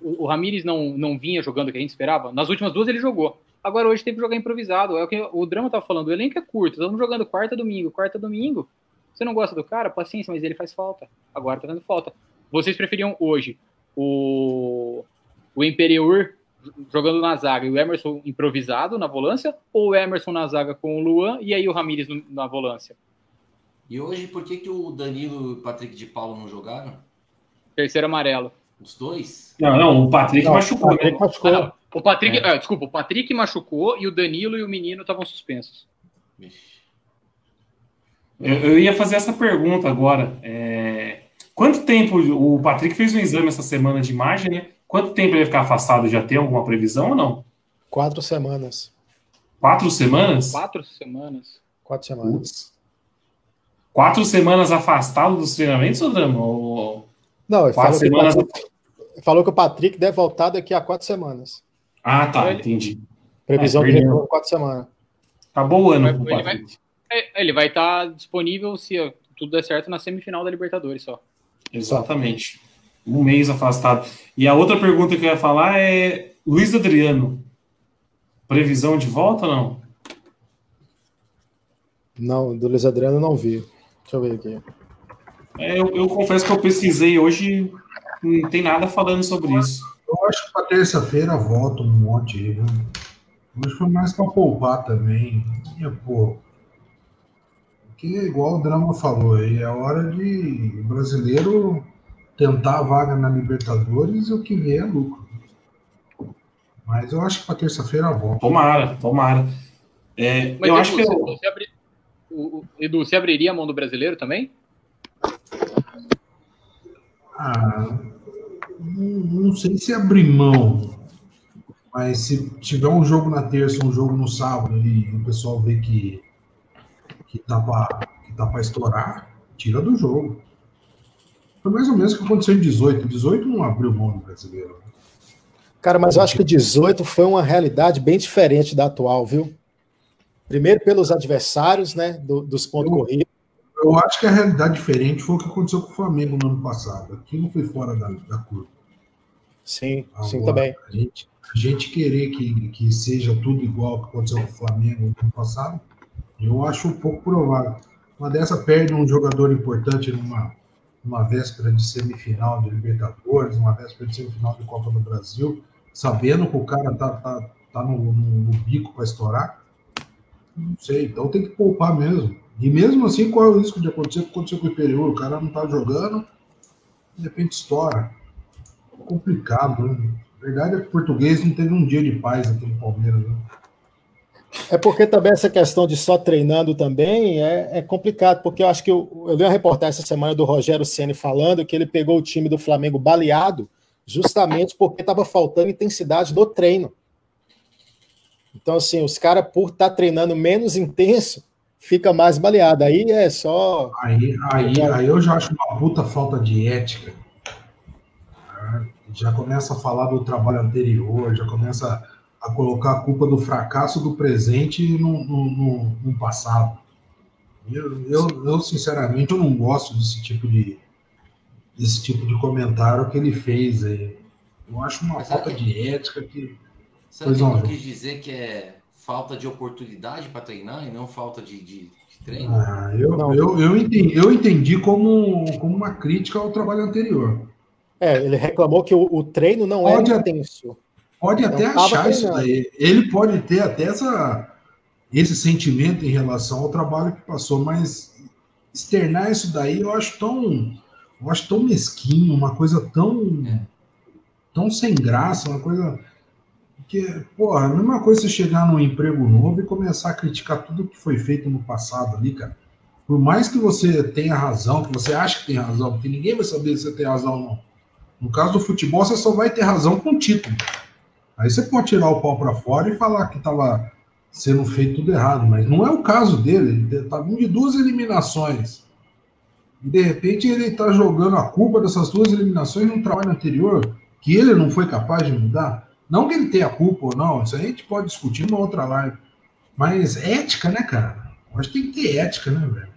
O, o Ramires não, não vinha jogando o que a gente esperava. Nas últimas duas ele jogou. Agora hoje teve que jogar improvisado. É o que o Drama tá falando. O elenco é curto. Estamos jogando quarta domingo, quarta domingo. Você não gosta do cara? Paciência, mas ele faz falta. Agora tá dando falta. Vocês preferiam hoje o, o Imperiur jogando na zaga e o Emerson improvisado na volância, ou o Emerson na zaga com o Luan e aí o Ramires na volância? E hoje, por que, que o Danilo e o Patrick de Paulo não jogaram? Terceiro amarelo. Os dois? Não, não, o Patrick não, machucou. O Patrick machucou. Ah, o Patrick, é. ah, desculpa, o Patrick machucou e o Danilo e o menino estavam suspensos. Eu, eu, ia fazer essa pergunta agora. É... Quanto tempo o Patrick fez um exame essa semana de imagem, né? Quanto tempo ele vai ficar afastado? Já tem alguma previsão ou não? Quatro semanas. Quatro semanas? Quatro semanas. Quatro semanas. Quatro semanas afastado dos treinamentos, ou Ou... Não, ele quatro falou, semanas... que Patrick, falou que o Patrick deve voltar daqui a quatro semanas. Ah, tá, ele... entendi. Previsão é, de retorno quatro semanas. Acabou o ano ele vai, é, ele vai estar disponível se tudo der certo na semifinal da Libertadores só. Exatamente um mês afastado. E a outra pergunta que eu ia falar é Luiz Adriano. Previsão de volta ou não? Não, do Luiz Adriano não vi. Deixa eu ver aqui. É, eu, eu, confesso que eu pesquisei hoje, não tem nada falando sobre isso. Eu acho que para terça-feira volta um monte aí, viu? Hoje foi mais para poupar também. E, pô, porque igual o Drama falou aí, é hora de brasileiro tentar a vaga na Libertadores e o que vier é lucro. Mas eu acho que para terça-feira volta. Tomara, tomara. É, eu acho que eu... você abri... o, Edu, você abriria a mão do brasileiro também? Ah, não, não sei se abrir mão, mas se tiver um jogo na terça, um jogo no sábado e o pessoal vê que que tá para que tá estourar, tira do jogo. Foi mais ou menos o que aconteceu em 18. 18 não abriu mão do brasileiro. Cara, mas eu acho que 18 foi uma realidade bem diferente da atual, viu? Primeiro pelos adversários, né, do, dos pontos eu, corridos. Eu acho que a realidade diferente foi o que aconteceu com o Flamengo no ano passado. Aquilo foi fora da, da curva. Sim, Agora, sim, também. A gente, a gente querer que, que seja tudo igual que aconteceu com o Flamengo no ano passado, eu acho um pouco provável. Uma dessa perde um jogador importante numa uma véspera de semifinal de Libertadores, uma véspera de semifinal de Copa do Brasil, sabendo que o cara tá, tá, tá no, no, no bico para estourar? Não sei, então tem que poupar mesmo. E mesmo assim, qual é o risco de acontecer? Aconteceu com o Imperial, o cara não tá jogando, de repente estoura. complicado, né? A verdade é que o português não teve um dia de paz aqui no Palmeiras, né? É porque também essa questão de só treinando também é, é complicado, porque eu acho que eu, eu li uma reportagem essa semana do Rogério Ceni falando que ele pegou o time do Flamengo baleado justamente porque estava faltando intensidade do treino. Então, assim, os caras, por estar tá treinando menos intenso, fica mais baleado. Aí é só. Aí, aí, aí eu já acho uma puta falta de ética. Já começa a falar do trabalho anterior, já começa a colocar a culpa do fracasso do presente no, no, no, no passado. Eu, eu, eu, sinceramente, eu não gosto desse tipo de desse tipo de comentário que ele fez aí. Eu acho uma Mas falta que... de ética que. Será que ele quis dizer que é falta de oportunidade para treinar e não falta de, de, de treino? Ah, eu, eu, eu, entendi, eu entendi como, como uma crítica ao trabalho anterior. É, ele reclamou que o, o treino não pode era intenso. Pode então, até achar isso daí. Ele pode ter até essa, esse sentimento em relação ao trabalho que passou, mas externar isso daí eu acho tão, eu acho tão mesquinho, uma coisa tão, é. tão sem graça, uma coisa que, porra, a mesma coisa você chegar num emprego novo e começar a criticar tudo que foi feito no passado ali, cara. Por mais que você tenha razão, que você acha que tem razão, porque ninguém vai saber se você tem razão ou não. No caso do futebol, você só vai ter razão com o título. Aí você pode tirar o pau para fora e falar que estava sendo feito tudo errado, mas não é o caso dele. Ele está vindo de duas eliminações. E de repente ele está jogando a culpa dessas duas eliminações no trabalho anterior, que ele não foi capaz de mudar. Não que ele tenha culpa ou não, isso aí a gente pode discutir numa outra live. Mas ética, né, cara? Acho que tem que ter ética, né, velho?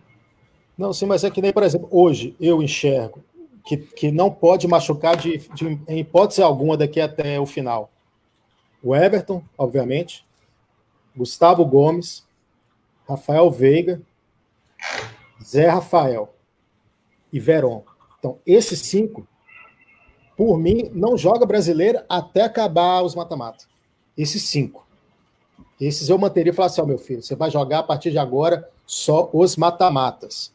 Não, sim, mas é que nem, por exemplo, hoje eu enxergo que, que não pode machucar de, de, em hipótese alguma daqui até o final o Everton, obviamente, Gustavo Gomes, Rafael Veiga, Zé Rafael e Veron. Então, esses cinco, por mim, não joga brasileiro até acabar os mata-mata. Esses cinco. Esses eu manteria e falaria assim: ó, oh, meu filho, você vai jogar a partir de agora só os mata-matas.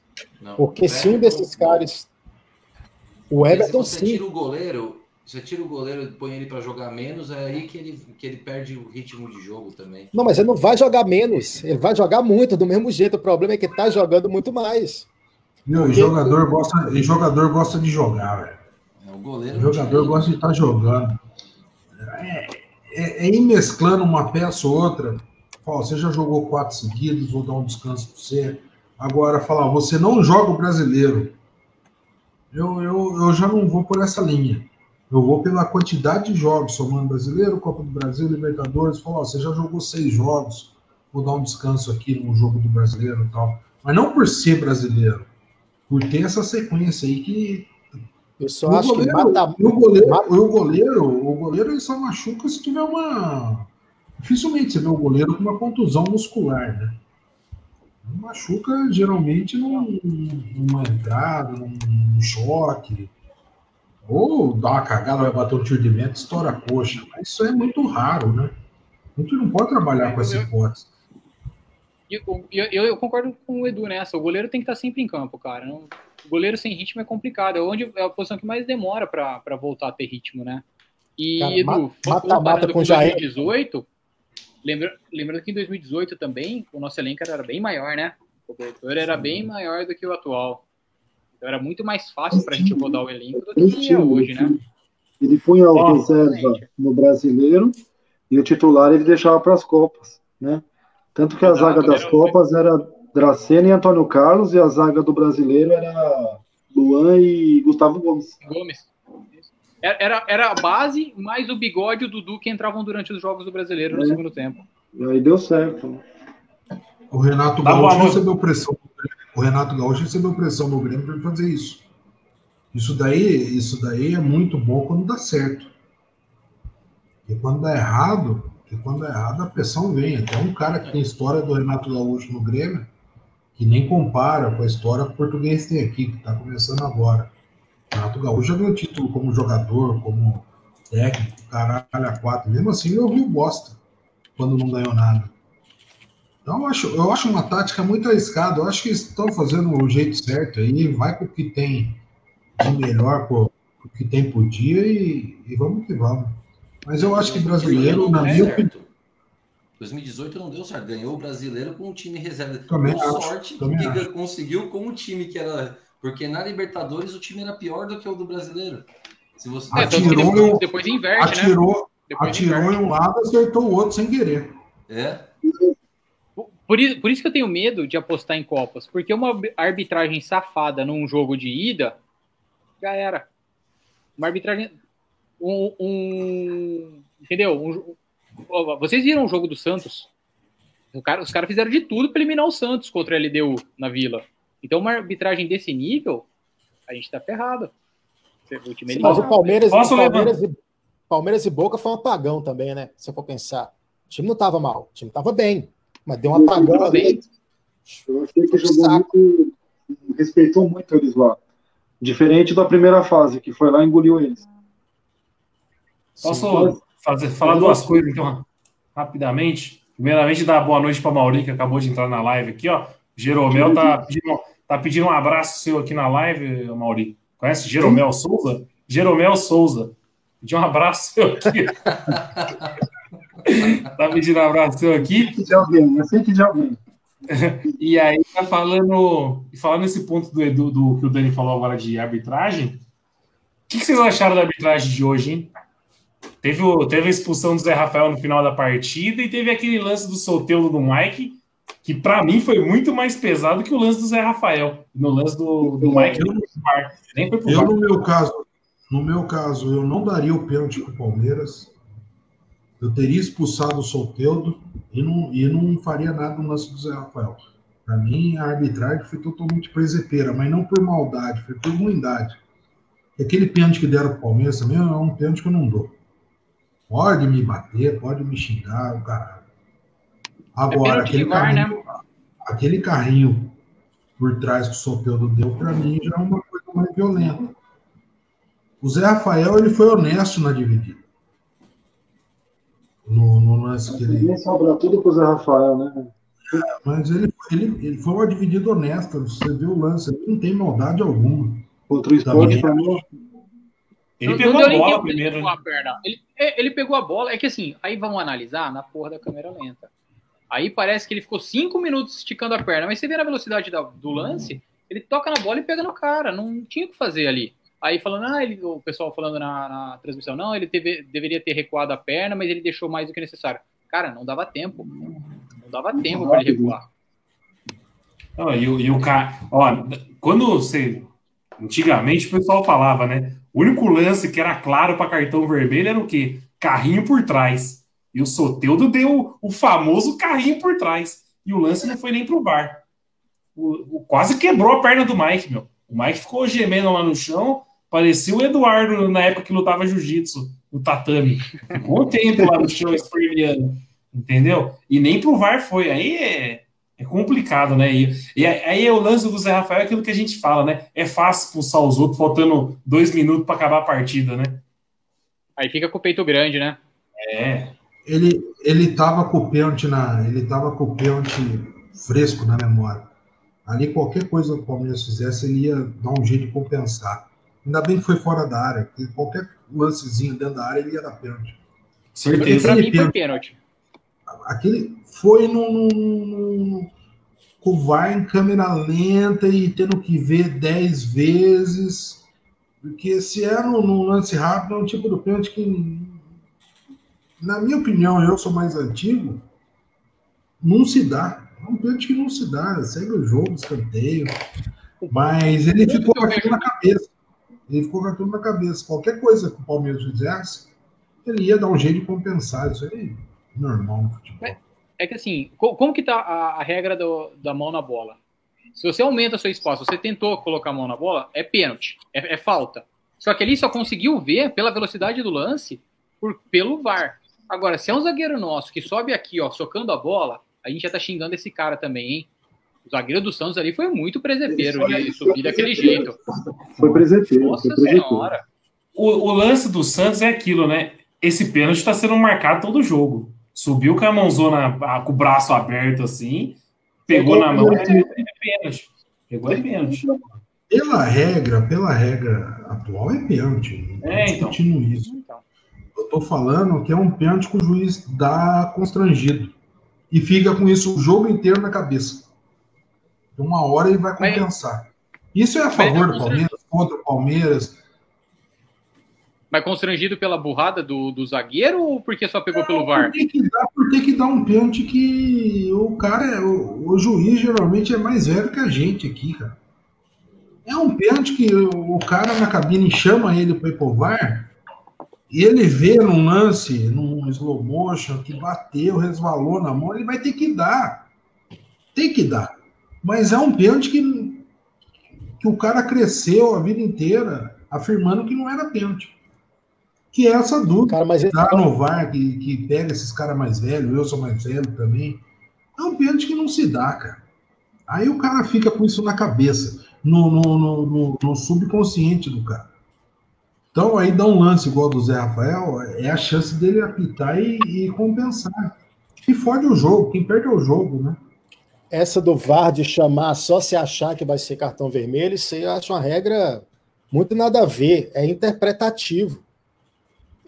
Porque se um desses caras. O Everton se você sim. tira o goleiro, você tira o goleiro e põe ele para jogar menos, é aí que ele, que ele perde o ritmo de jogo também. Não, mas ele não vai jogar menos. Ele vai jogar muito, do mesmo jeito. O problema é que tá jogando muito mais. Meu, Porque... jogador gosta, e jogador gosta de jogar, velho. É, o goleiro. O jogador gosta de estar tá jogando. É, é, é, ir mesclando uma peça ou outra. Fala, você já jogou quatro seguidos, vou dar um descanso para você. Agora, falar, você não joga o brasileiro. Eu, eu, eu já não vou por essa linha. Eu vou pela quantidade de jogos, somando brasileiro, Copa do Brasil, Libertadores. Falo, você já jogou seis jogos, vou dar um descanso aqui no jogo do brasileiro e tal. Mas não por ser brasileiro, por ter essa sequência aí que. Eu só o acho goleiro, que mata, o goleiro, mata. o goleiro, o goleiro ele só machuca se tiver uma. Dificilmente você vê o goleiro com uma contusão muscular, né? Machuca geralmente num, numa entrada, num choque ou dá uma cagada, vai bater um tiro de meta, estoura a coxa. Mas isso é muito raro, né? A gente não pode trabalhar com essa hipótese. Eu, eu, eu, concordo com o Edu nessa. O goleiro tem que estar sempre em campo, cara. o goleiro sem ritmo é complicado. É onde é a posição que mais demora para voltar a ter ritmo, né? E, cara, Edu, mata, mata com 2018, lembra, lembrando que em 2018 também o nosso elenco era bem maior, né? O cobertor era bem maior do que o atual. Então era muito mais fácil para a gente rodar o elenco do que é hoje, né? Ele punha o reserva no brasileiro e o titular ele deixava para as Copas, né? Tanto que a Exato, zaga das Copas era Dracena e Antônio Carlos e a zaga do brasileiro era Luan e Gustavo Gomes. Gomes. Era, era a base, mais o bigode e o Dudu que entravam durante os jogos do brasileiro no é. segundo tempo. E aí deu certo. O Renato tá Gaúcho recebeu pressão o Renato Gaúcho recebeu pressão no Grêmio para fazer isso. Isso daí, isso daí é muito bom quando dá certo. Porque quando dá errado, porque quando dá errado a pressão vem. Até um cara que tem história do Renato Gaúcho no Grêmio, que nem compara com a história que o português tem aqui, que está começando agora. O Renato Gaúcho já ganhou título como jogador, como técnico, caralho, a quatro. Mesmo assim, eu vi o bosta quando não ganhou nada. Então, eu acho, eu acho uma tática muito arriscada. Eu acho que estão fazendo o jeito certo aí. Vai com o que tem de melhor, com o que tem por dia e, e vamos que vamos. Mas eu acho que brasileiro, na minha opinião. 2018 não deu certo. Ganhou o brasileiro com um time reserva. Também com acho, sorte também que acho. conseguiu com um time que era. Porque na Libertadores o time era pior do que o do brasileiro. Se você... É, Atirou- depois, depois inverte, né? Atirou, Depois atirou inverte. em um lado, acertou o outro sem querer. É. Por isso, por isso que eu tenho medo de apostar em Copas. Porque uma arbitragem safada num jogo de ida, já era. Uma arbitragem. Um. um- entendeu? Um vocês viram o jogo do Santos? O cara- os caras fizeram de tudo para eliminar o Santos contra a LDU na vila. Então, uma arbitragem desse nível, a gente tá ferrado. O time é Mas o. Palmeiras, Posso o Palmeiras, e, Palmeiras e Boca foi um apagão também, né? Se eu for pensar. O time não estava mal, o time estava bem, mas deu um apagão ali. Eu achei que jogou muito, respeitou muito eles lá. Diferente da primeira fase, que foi lá e engoliu eles. Posso fazer, falar duas coisas, então, rapidamente? Primeiramente, dar boa noite para Mauri, que acabou de entrar na live aqui, ó. Jeromel tá pedindo, tá pedindo um abraço seu aqui na live, Mauri. Conhece Jeromel Souza? Jeromel Souza. Pediu um abraço seu aqui. tá pedindo um abraço aqui. De alguém, eu sei que de alguém. E aí tá falando, falando nesse ponto do, Edu- do que o Dani falou agora de arbitragem. O que, que vocês acharam da arbitragem de hoje, hein? Teve, o- teve a expulsão do Zé Rafael no final da partida e teve aquele lance do solteiro do Mike, que pra mim foi muito mais pesado que o lance do Zé Rafael. No lance do, do Mike, nem foi pro VAR. Nem foi pro Eu, no meu caso, no meu caso, eu não daria o pênalti pro Palmeiras. Eu teria expulsado o Solteudo e não, e não faria nada no lance do Zé Rafael. Para mim, a arbitragem foi totalmente presepeira, mas não por maldade, foi por ruindade. E aquele pênalti que deram pro Palmeiras também é um pênalti que eu não dou. Pode me bater, pode me xingar, o caralho. Agora, pênalti aquele né? carrinho, aquele carrinho por trás que o Soteldo deu, para mim, já é uma coisa mais violenta. O Zé Rafael ele foi honesto na dividida. No, no lance que ele. Sobra tudo pro Zé Rafael, né? Mas ele, ele, ele foi uma dividida honesta. Você viu o lance, ele não tem maldade alguma. Outro esporte pra mim. Ele Não- pegou não a bola primeiro. pegou a perna. Ele, é, ele pegou a bola. É que assim, aí vamos analisar na porra da câmera lenta. Aí parece que ele ficou cinco minutos esticando a perna, mas você vê na velocidade da- do lance, ele toca na bola e pega no cara. Não tinha o que fazer ali. Aí falando, ah, ele, o pessoal falando na, na transmissão, não, ele teve- deveria ter recuado a perna, mas ele deixou mais do que necessário. Cara, não dava tempo. Não dava tempo para ele recuar. E, o- e o cara. Ó, quando você. Antigamente o pessoal falava, né? O único lance que era claro para cartão vermelho era o quê? Carrinho por trás. E o Soteudo deu o famoso carrinho por trás. E o lance não foi nem pro VAR. O, o- quase quebrou a perna do Mike, meu. O Mike ficou gemendo lá no chão. Parecia o Eduardo na época que lutava jiu-jitsu, no tatame. Ficou um tempo lá no chão esperneando. Entendeu? E nem pro VAR foi. Aí é, é complicado, né? E, e aí é o lance do Zé Rafael, é aquilo que a gente fala, né? É fácil expulsar os outros faltando dois minutos para acabar a partida, né? Aí fica com o peito grande, né? É. Ele, ele tava com o pênalti na. Ele tava com o pênalti fresco na memória. Ali qualquer coisa que o Palmeiras fizesse, ele ia dar um jeito de compensar. Ainda bem que foi fora da área, porque qualquer lancezinho dentro da área ele ia dar pênalti. Certeza. Pra mim foi pênalti-. Aquele foi no, no, no- com o VAR em câmera lenta e tendo que ver 10 vezes. Porque se é no, no lance rápido, é um tipo de pênalti que, na minha opinião, eu sou mais antigo, não se dá. É um pênalti que não se dá. Segue o jogo, escanteio. Mas ele ficou com aquilo na cabeça. Ele ficou com aquilo na cabeça. Qualquer coisa que o Palmeiras fizesse, ele ia dar um jeito de compensar. Isso aí é normal no futebol. É que assim, co- como que tá a, a regra do- da mão na bola? Se você aumenta sua espaço, você tentou colocar a mão na bola, é pênalti, é, é falta. Só que ele só conseguiu ver pela velocidade do lance por, pelo VAR. Agora, se é um zagueiro nosso que sobe aqui, ó, socando a bola, a gente já tá xingando esse cara também, hein? O zagueiro do Santos ali foi muito presepeiro de subir daquele jeito. Foi presepeiro. Nossa Foi presepeiro. senhora. O, o lance do Santos é aquilo, né? Esse pênalti está sendo marcado todo jogo. Subiu com a mãozona, com o braço aberto assim, pegou na mão, é, é pênalti. Pegou é pênalti. Pela regra, pela regra atual, é pênalti. É, então. discutindo isso. Então, Eu tô falando que é um pênalti que o juiz dá constrangido. e fica com isso o jogo inteiro na cabeça. Uma hora ele vai compensar. Isso é a favor do Palmeiras, contra o Palmeiras. Mas constrangido pela burrada do, do zagueiro ou porque só pegou pelo VAR? Por que dar, por que dar um pênalti que o cara, o, o juiz geralmente é mais velho que a gente aqui, cara. É um pênalti que o cara na cabine chama ele para ir pro VAR e ele vê num lance, num slow motion, que bateu, resvalou na mão, ele vai ter que dar. Tem que dar. Mas é um pênalti que, que o cara cresceu a vida inteira afirmando que não era pênalti. Que é essa dúvida cara, mas tá no VAR, que, que pega esses caras mais velhos, eu sou mais velho também. É um pênalti que não se dá, cara. Aí o cara fica com isso na cabeça, no, no, no, no subconsciente do cara. Então aí dá um lance igual do Zé Rafael, é a chance dele apitar e, e compensar. E fode o jogo, quem perde é o jogo, né? Essa do VAR de chamar só se achar que vai ser cartão vermelho, isso eu acho uma regra muito nada a ver, é interpretativo.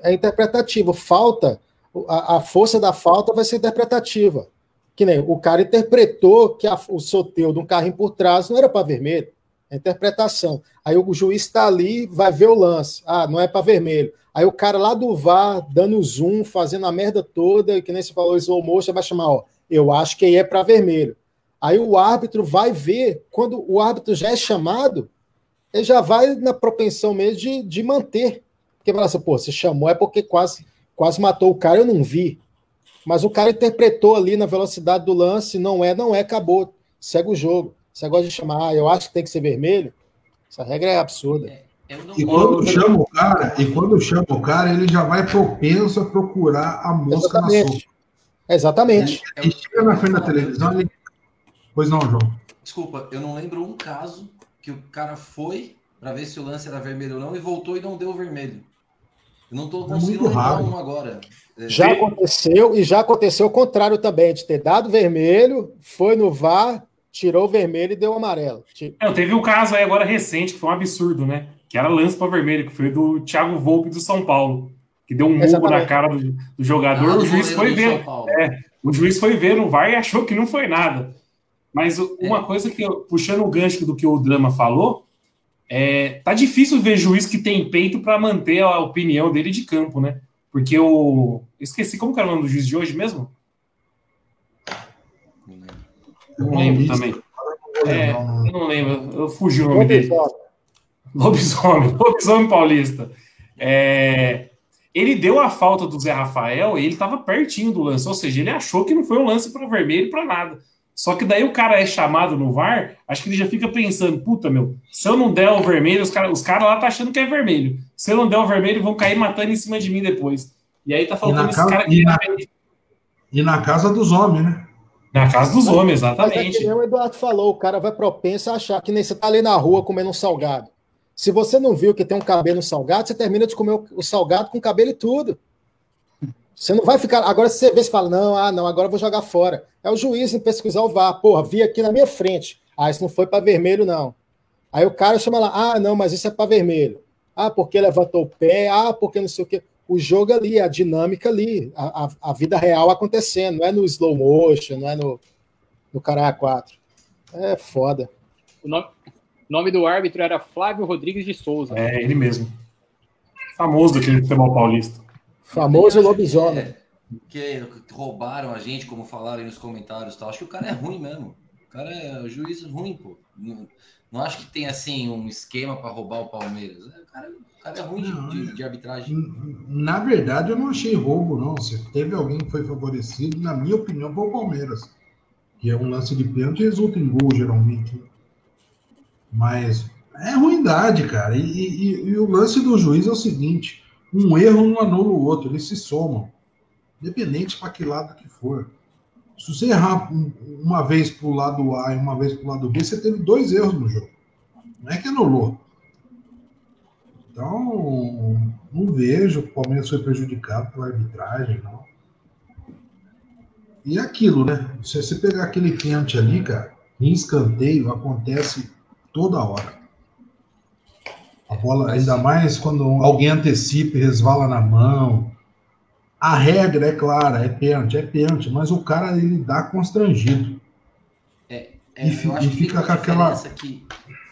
É interpretativo. Falta, a, a força da falta vai ser interpretativa. Que nem o cara interpretou que a, o sorteio de um carrinho por trás não era para vermelho. É interpretação. Aí o juiz está ali, vai ver o lance. Ah, não é para vermelho. Aí o cara lá do VAR, dando zoom, fazendo a merda toda, que nem se falou slow motion, vai chamar, ó, eu acho que aí é para vermelho. Aí o árbitro vai ver, quando o árbitro já é chamado, ele já vai na propensão mesmo de, de manter. Porque fala assim, pô, se chamou é porque quase, quase matou o cara, eu não vi. Mas o cara interpretou ali na velocidade do lance, não é, não é, acabou. Segue o jogo. Você gosta de chamar, ah, eu acho que tem que ser vermelho. Essa regra é absurda. É, e quando chama o cara, e quando chama o cara, ele já vai propenso a procurar a mosca Exatamente. na sopa. Exatamente. Ele, chega na frente da televisão, ele... Pois não, João. Desculpa, eu não lembro um caso que o cara foi para ver se o lance era vermelho ou não e voltou e não deu vermelho. Eu não estou é conseguindo lembrar um agora. É, já aconteceu, e já aconteceu o contrário também, de ter dado vermelho, foi no VAR, tirou o vermelho e deu o amarelo. É, teve um caso aí agora recente, que foi um absurdo, né? Que era lance para vermelho, que foi do Thiago Volpe do São Paulo, que deu um murro na cara do, do jogador. Ah, o juiz foi ver. É, o juiz foi ver no VAR e achou que não foi nada. Mas uma é. coisa que, eu, puxando o gancho do que o Drama falou, é, tá difícil ver juiz que tem peito para manter a opinião dele de campo, né? Porque eu esqueci como que era o nome do juiz de hoje mesmo? Não lembro também. É, eu não lembro. Eu fugi o nome dele. Lobisomem. Lobisomem Paulista. É, ele deu a falta do Zé Rafael e ele estava pertinho do lance. Ou seja, ele achou que não foi um lance para o vermelho para nada. Só que daí o cara é chamado no VAR, acho que ele já fica pensando, puta, meu, se eu não der o vermelho, os caras os cara lá tá achando que é vermelho. Se eu não der o vermelho, vão cair matando em cima de mim depois. E aí tá faltando esse casa, cara que... E na, e na casa dos homens, né? Na casa dos homens, exatamente. Mas é que o Eduardo falou, o cara vai propenso a achar que nem você tá ali na rua comendo um salgado. Se você não viu que tem um cabelo salgado, você termina de comer o salgado com cabelo e tudo. Você não vai ficar. Agora, se você vê, você fala, não, ah, não, agora eu vou jogar fora. É o juiz em pesquisar o VAR. Porra, vi aqui na minha frente. Ah, isso não foi para vermelho, não. Aí o cara chama lá, ah, não, mas isso é para vermelho. Ah, porque levantou o pé, ah, porque não sei o quê o jogo ali, a dinâmica ali, a, a, a, vida real acontecendo, não é no slow motion, não é no, no Caralho 4. É foda. O nome, nome do árbitro era Flávio Rodrigues de Souza. É, ele mesmo. Famoso daquele futebol paulista. Famoso lobisomem. É, que roubaram a gente, como falaram aí nos comentários. Tal. Acho que o cara é ruim mesmo. O cara é juiz ruim, pô. Não, não acho que tem assim um esquema para roubar o Palmeiras. O cara cara é ruim não, de, de, arbitragem. Na verdade, eu não achei roubo, não. Se teve alguém que foi favorecido, na minha opinião, foi o Palmeiras. Que é um lance de pênalti e resulta em gol, geralmente. Mas é ruindade, cara. E, e, e, o lance do juiz é o seguinte: um erro não anula o outro, eles se somam. Independente para que lado que for. Se você errar uma vez para o lado A e uma vez para o lado B, você teve dois erros no jogo. Não é que anulou. Então, não vejo o Palmeiras foi prejudicado pela arbitragem, não. E aquilo, né? Se você pegar aquele pênalti ali, cara, em escanteio, acontece toda hora. A bola, ainda mais quando alguém antecipa e resvala na mão. A regra é clara, é pênalti, é pênalti, mas o cara ele dá constrangido. É, é e, eu acho e que fica com aquela. Que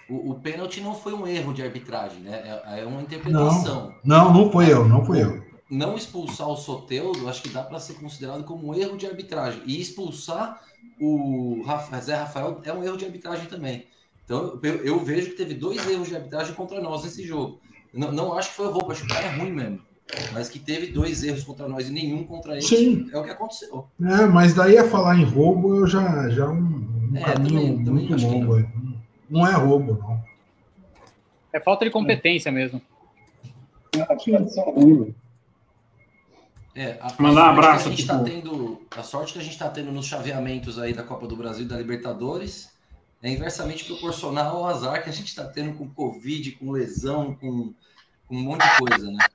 o, o pênalti não foi um erro de arbitragem, né? É, é uma interpretação. Não, não, não foi eu, não foi eu. Não expulsar o Soteudo, acho que dá para ser considerado como um erro de arbitragem. E expulsar o Zé Rafael é um erro de arbitragem também. Então eu, eu vejo que teve dois erros de arbitragem contra nós nesse jogo. Não, não acho que foi roubo, acho que o cara é ruim mesmo mas que teve dois erros contra nós e nenhum contra eles, Sim. é o que aconteceu. É, mas daí a falar em roubo, eu já, já um, um é, caminho também, muito longo. Não. não. é roubo, não. É falta de competência é. mesmo. É, a, Mandar um abraço. A, gente tá tendo, a sorte que a gente está tendo nos chaveamentos aí da Copa do Brasil e da Libertadores é inversamente proporcional ao azar que a gente está tendo com Covid, com lesão, com, com um monte de coisa, né?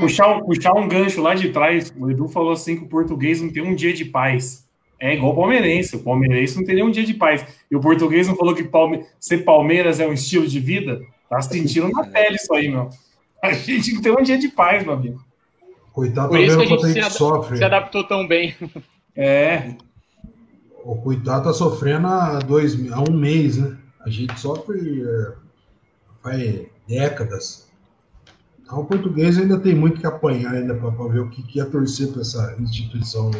Puxar, puxar um gancho lá de trás, o Edu falou assim que o português não tem um dia de paz. É igual o palmeirense, o palmeirense não tem nenhum dia de paz. E o português não falou que palme... ser Palmeiras é um estilo de vida? Tá sentindo na pele isso aí, meu. A gente não tem um dia de paz, meu amigo. Coitado Por isso que a gente se, ad sofre. se adaptou tão bem. É. O coitado tá sofrendo há, dois, há um mês, né? A gente sofre é, faz décadas. Então, o português ainda tem muito que apanhar ainda para ver o que, que é torcer para essa instituição. Né?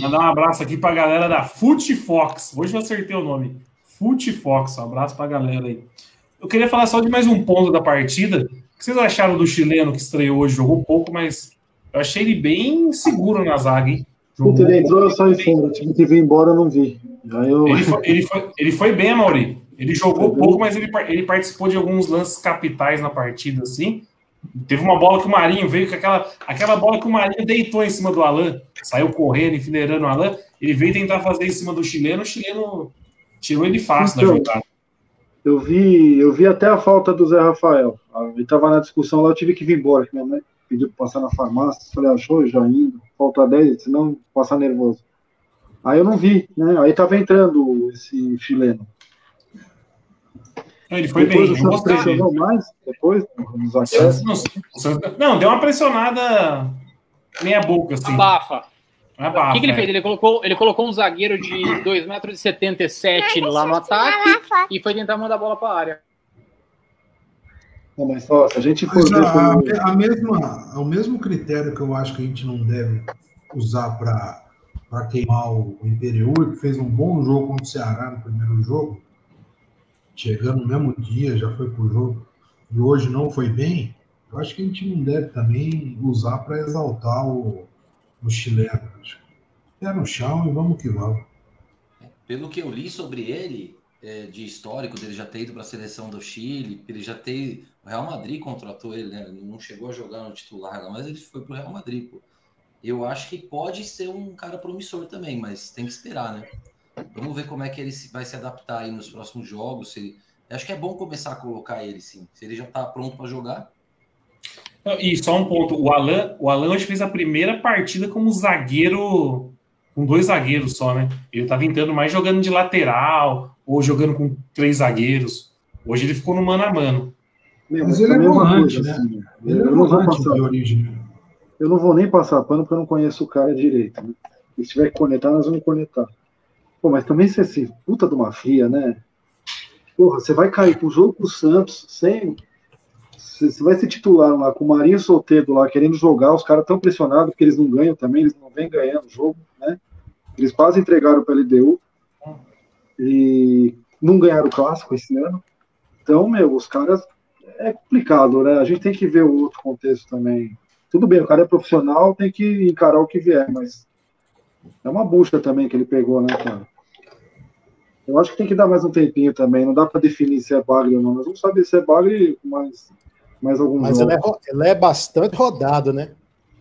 Mandar um abraço aqui para a galera da Fox. Hoje eu acertei o nome. Fox. Um abraço para a galera aí. Eu queria falar só de mais um ponto da partida. O que vocês acharam do chileno que estreou hoje? Jogou pouco, mas eu achei ele bem seguro na zaga, hein? Puta, ele entrou, eu saí fora. Tive que vir embora, eu não vi. Eu... Ele, foi, ele, foi, ele foi bem, Mauri. Ele jogou pouco, mas ele, ele participou de alguns lances capitais na partida, assim. Teve uma bola que o Marinho veio com aquela, aquela bola que o Marinho deitou em cima do Alan, saiu correndo, enfileirando o Alan. Ele veio tentar fazer em cima do chileno, o chileno tirou ele fácil então, da jogada. Eu vi, eu vi até a falta do Zé Rafael. Ele estava na discussão lá, eu tive que vir embora. Minha mãe pediu para passar na farmácia. Falei, achou ah, já indo, falta 10, senão passar nervoso. Aí eu não vi, né? Aí tava entrando esse chileno. Ele foi depois bem. O pressionou mais? Depois? Não, não, deu uma pressionada meia boca, assim. Abafa. Abafa o que, que ele é. fez? Ele colocou, ele colocou um zagueiro de 2,77m lá no ataque e foi tentar mandar a bola para a área. Não, mas só, se a gente for. A, a, a, mesma, o mesmo critério que eu acho que a gente não deve usar para queimar o Imperiur, que fez um bom jogo contra o Ceará no primeiro jogo, chegando no mesmo dia, já foi pro jogo, e hoje não foi bem, eu acho que a gente não deve também usar para exaltar o, o chileno. Pé no chão e vamos que vamos. Pelo que eu li sobre ele, é, de histórico dele já ter ido para a seleção do Chile, ele já ter. O Real Madrid contratou ele, né? Não chegou a jogar no titular, mas ele foi para o Real Madrid. Pô. Eu acho que pode ser um cara promissor também, mas tem que esperar, né? Vamos ver como é que ele vai se adaptar aí nos próximos jogos. Se... Acho que é bom começar a colocar ele, sim. Se ele já está pronto para jogar. E só um ponto: o Alan, o Alan hoje fez a primeira partida como zagueiro, com dois zagueiros só, né? Ele estava entrando mais jogando de lateral, ou jogando com três zagueiros. Hoje ele ficou no mano a mano. Mas ele é volante, né? Assim, ele é volante de origem. Eu não vou nem passar pano porque eu não conheço o cara direito. Né? se tiver que conectar, nós vamos conectar. Pô, mas também você se puta de uma fria, né? Porra, você vai cair pro jogo pro Santos sem. Você vai ser titular lá com o Marinho Solteiro lá querendo jogar, os caras tão pressionados porque eles não ganham também, eles não vêm ganhando o jogo, né? Eles quase entregaram para LDU e não ganharam o clássico esse ano. Então, meu, os caras é complicado, né? A gente tem que ver o outro contexto também. Tudo bem, o cara é profissional, tem que encarar o que vier, mas é uma busca também que ele pegou, né, cara? Eu acho que tem que dar mais um tempinho também. Não dá para definir se é bagre ou não. Nós vamos saber se é bagre mais, mais algum Mas ele é, ele é, bastante rodado, né?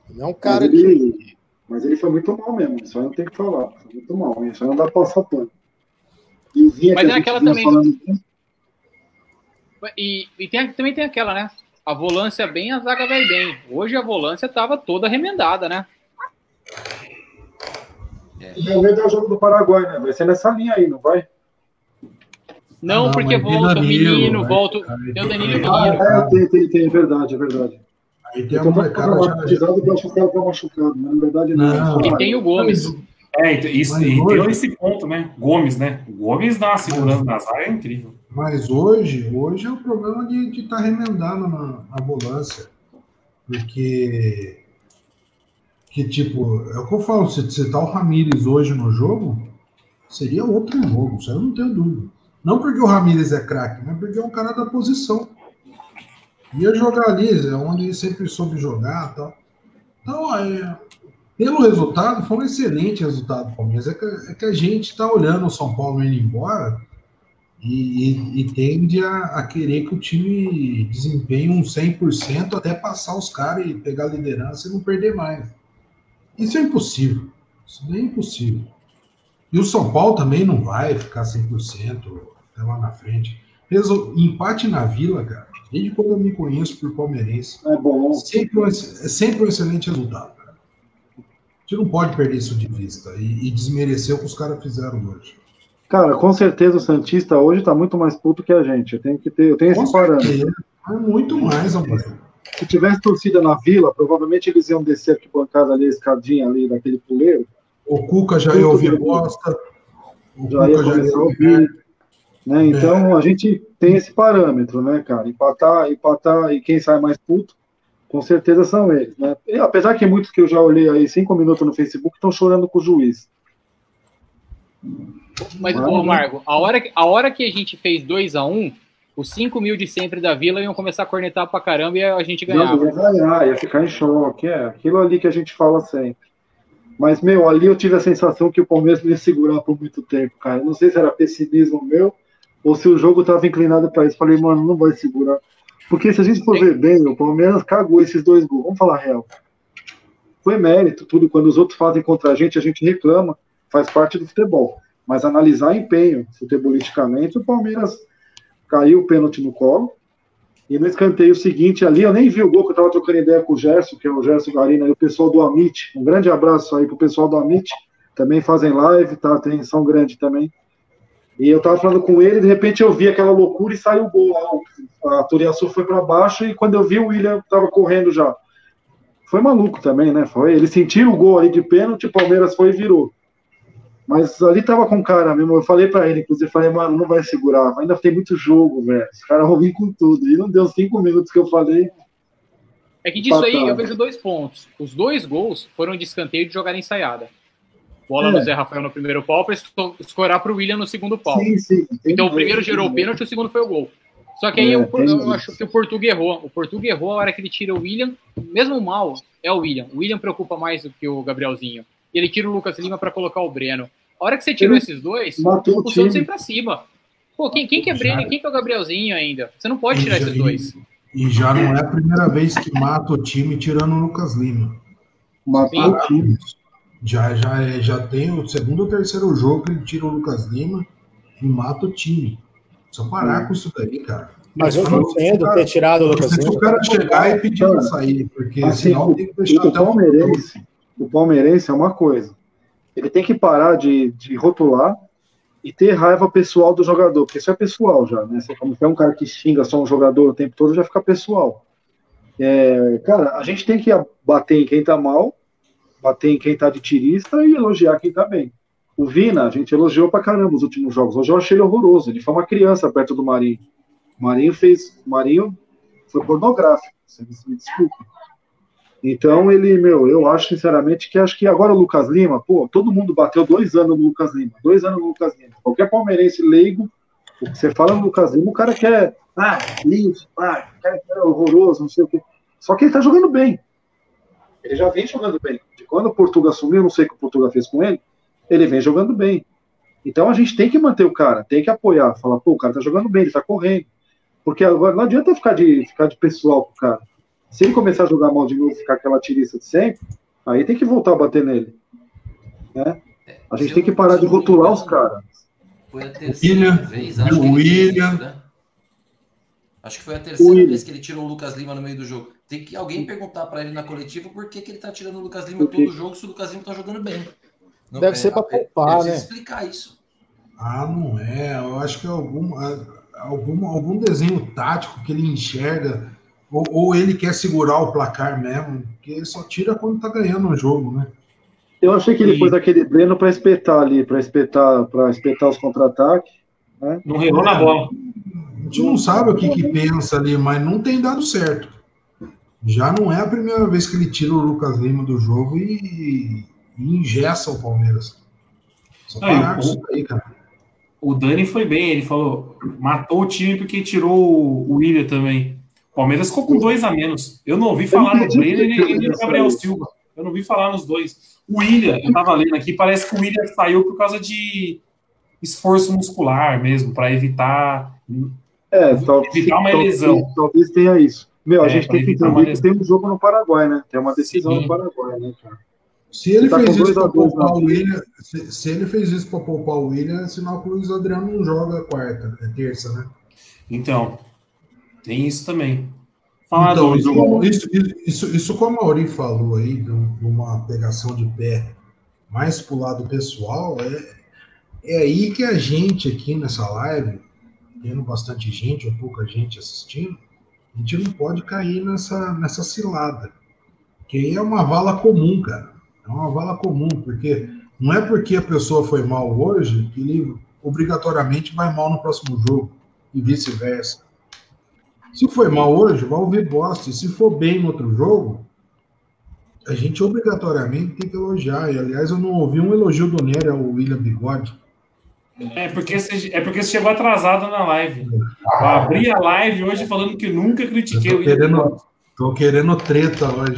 Ele é um cara mas ele, que... Mas ele foi muito mal mesmo. Isso aí não tem que falar. Foi muito mal. Isso aí não dá para passar pano. E Vinha mas é aquela também. Falando... E, e tem, também tem aquela, né? A volância bem, a zaga vai bem. Hoje a volância estava toda remendada, né? É. Vai dar o jogo do Paraguai, né? Vai ser nessa linha aí, não vai? Não, ah, porque volta o menino, volta. Tem o Danilo Ah, é, tem, tem, tem, é verdade, é verdade. Aí tem a molecada já. Eu acho que o cara tá machucado, mas na verdade não. E tem o Gomes. É, isso, e tem esse ponto, né? Gomes, né? O Gomes dá uma segurança na zaga, é incrível. Mas hoje, hoje é o problema de estar tá remendando na, ambulância. Porque. Que tipo, é o que eu falo, se você tá o Ramires hoje no jogo, seria outro jogo, isso eu não tenho dúvida. Não porque o Ramires é craque, mas porque é um cara da posição. Ia jogar ali, é onde ele sempre soube jogar tal. Então, é, pelo resultado, foi um excelente resultado do Palmeiras. É que, é que a gente está olhando o São Paulo indo embora e, e, e tende a, a, querer que o time desempenhe um 100% até passar os caras e pegar a liderança e não perder mais. Isso é impossível. Isso é impossível. E o São Paulo também não vai ficar 100% até lá na frente. Empate na Vila, cara, desde quando eu me conheço por palmeirense, é bom. Sempre, é sempre um excelente resultado. A gente não pode perder isso de vista e, e desmerecer o que os caras fizeram hoje. Cara, com certeza o Santista hoje tá muito mais puto que a gente. Eu tenho que ter, eu tenho com esse parâmetro. É muito mais, amor. Se tivesse torcida na vila, provavelmente eles iam descer aqui bancada ali, a escadinha ali daquele puleiro. O Cuca já ia ouvir bosta. O já Cuca ia começar a ouvir. Né? É. Então a gente tem esse parâmetro, né, cara? Empatar, empatar e quem sai mais puto com certeza são eles, né? E, apesar que muitos que eu já olhei aí cinco minutos no Facebook estão chorando com o juiz. Mas, ô, Marco, a hora, a hora que a gente fez 2 a 1 um, os 5 mil de sempre da Vila iam começar a cornetar pra caramba e a gente ganhava. Não, ia ganhar, ia ficar em choque, é aquilo ali que a gente fala sempre. Mas, meu, ali eu tive a sensação que o Palmeiras não ia segurar por muito tempo, cara. Não sei se era pessimismo meu ou se o jogo estava inclinado para isso. Falei, mano, não vai segurar. Porque se a gente for ver bem, o Palmeiras cagou esses dois gols. Vamos falar real. Foi mérito, tudo. Quando os outros fazem contra a gente, a gente reclama. Faz parte do futebol. Mas analisar empenho futebolisticamente, o Palmeiras caiu o pênalti no colo. E no escanteio seguinte ali, eu nem vi o gol, que eu estava trocando ideia com o Gerson, que é o Gerson Garina, e o pessoal do Amit. Um grande abraço aí pro pessoal do Amit. Também fazem live, tá? Atenção grande também. E eu tava falando com ele, de repente eu vi aquela loucura e saiu o gol. A Turiaçu foi para baixo e quando eu vi o William tava correndo já. Foi maluco também, né? Foi. Ele sentiu o gol ali de pênalti, o Palmeiras foi e virou. Mas ali tava com cara mesmo. Eu falei para ele, inclusive, falei, mano, não vai segurar. Ainda tem muito jogo, velho. Os caras vão vir com tudo. E não deu cinco minutos que eu falei. É que disso aí eu vejo dois pontos. Os dois gols foram de escanteio de jogada ensaiada. Bola é. no Zé Rafael no primeiro pau para escorar para o William no segundo pau. Sim, sim. Então o primeiro gerou o pênalti, o segundo foi o gol. Só que aí é, eu, eu acho que o Portuga errou. O Portuga errou a hora que ele tira o William. Mesmo mal, é o William. O William preocupa mais do que o Gabrielzinho. E ele tira o Lucas Lima para colocar o Breno. A hora que você tirou ele esses dois, o Santos vem para cima. Pô, quem, quem que é Breno quem que é o Gabrielzinho ainda? Você não pode tirar esses dois. E já não é a primeira vez que mata o time tirando o Lucas Lima. Matou o time. Já, já, é, já tem o segundo ou terceiro jogo que ele tira o Lucas Lima e mata o time. Só parar hum. com isso daí, cara. Mas eu não entendo ter tirado o Lucas Lima. Se o cara chegar e pedir para sair, porque assim, senão tem que deixar o até palmeirense, o palmeirense é uma coisa. Ele tem que parar de, de rotular e ter raiva pessoal do jogador, porque isso é pessoal já, né? Você, como é um cara que xinga só um jogador o tempo todo, já fica pessoal. É, cara, a gente tem que bater em quem tá mal bater em quem tá de tirista e elogiar quem tá bem. O Vina, a gente elogiou pra caramba os últimos jogos. Hoje eu achei ele horroroso. Ele foi uma criança perto do Marinho. O Marinho fez. O Marinho foi pornográfico. Vocês me desculpem. Então ele, meu, eu acho sinceramente que acho que agora o Lucas Lima, pô, todo mundo bateu dois anos no Lucas Lima, dois anos no Lucas Lima. Qualquer palmeirense leigo, você fala no Lucas Lima, o cara quer, ah, lixo, ah, o cara é horroroso, não sei o quê. Só que ele tá jogando bem. Ele já vem jogando bem. Quando o Portugal assumiu, não sei o que o Portugal fez com ele, ele vem jogando bem. Então a gente tem que manter o cara, tem que apoiar, falar, pô, o cara tá jogando bem, ele tá correndo. Porque agora não adianta ficar de, ficar de pessoal com o cara. Se ele começar a jogar mal de novo, ficar aquela tirista de sempre, aí tem que voltar a bater nele. Né? A gente tem que parar de rotular os caras. Foi a terceira William, vez, acho que William. Né? Acho que foi a terceira vez que ele tirou o Lucas Lima no meio do jogo. Tem que alguém perguntar para ele na coletiva por que, que ele tá tirando o Lucas Lima todo jogo se o Lucas Lima tá jogando bem. Não, Deve é, ser para poupar, né? explicar isso. Ah, não é. Eu acho que é algum, algum, algum desenho tático que ele enxerga Ou, ou, ele quer segurar o placar mesmo, porque ele só tira quando tá ganhando o jogo, né? Eu achei que ele e... pôs aquele Breno para espetar ali, para espetar, para espetar os contra-ataques. Né? Não relou na bola. A gente não sabe o que, que pensa ali, mas não tem dado certo. Já não é a primeira vez que ele tira o Lucas Lima do jogo e, e ingessa o Palmeiras. Só parar isso aí, cara. O Dani foi bem, ele falou, matou o time porque tirou o William também. O Palmeiras ficou com dois a menos. Eu não ouvi falar no Brenner e no Gabriel Silva. Eu não ouvi falar nos dois. O William, eu tava lendo aqui, parece que o William saiu por causa de esforço muscular mesmo, para evitar, é, evitar uma lesão. Talvez tenha isso. Meu, a é, gente tem que entender que tem um jogo no Paraguai, né? Tem uma decisão Sim. no Paraguai, né, cara? Se ele, tá fez isso para poupar o William, se, se, ele fez isso para poupar o William, é sinal que o Luiz Adriano não joga quarta, é terça, né? Então, tem isso também. Fala então, isso, como, isso, isso, isso como a Mauri falou aí, de uma pegação de pé mais pro lado pessoal, é, é aí que a gente aqui nessa live, tendo bastante gente ou pouca gente assistindo, a gente não pode cair nessa, nessa cilada. Que aí é uma vala comum, cara. É uma vala comum, porque não é porque a pessoa foi mal hoje que ele obrigatoriamente vai mal no próximo jogo e vice-versa. Se foi mal hoje, vai ouvir bosta. E se for bem no outro jogo, a gente obrigatoriamente tem que elogiar. E, aliás, eu não ouvi um elogio do Nery ao William Bigode. É porque, você, é porque você chegou atrasado na live. Eu abri a live hoje falando que nunca critiquei tô o querendo, Tô querendo treta hoje.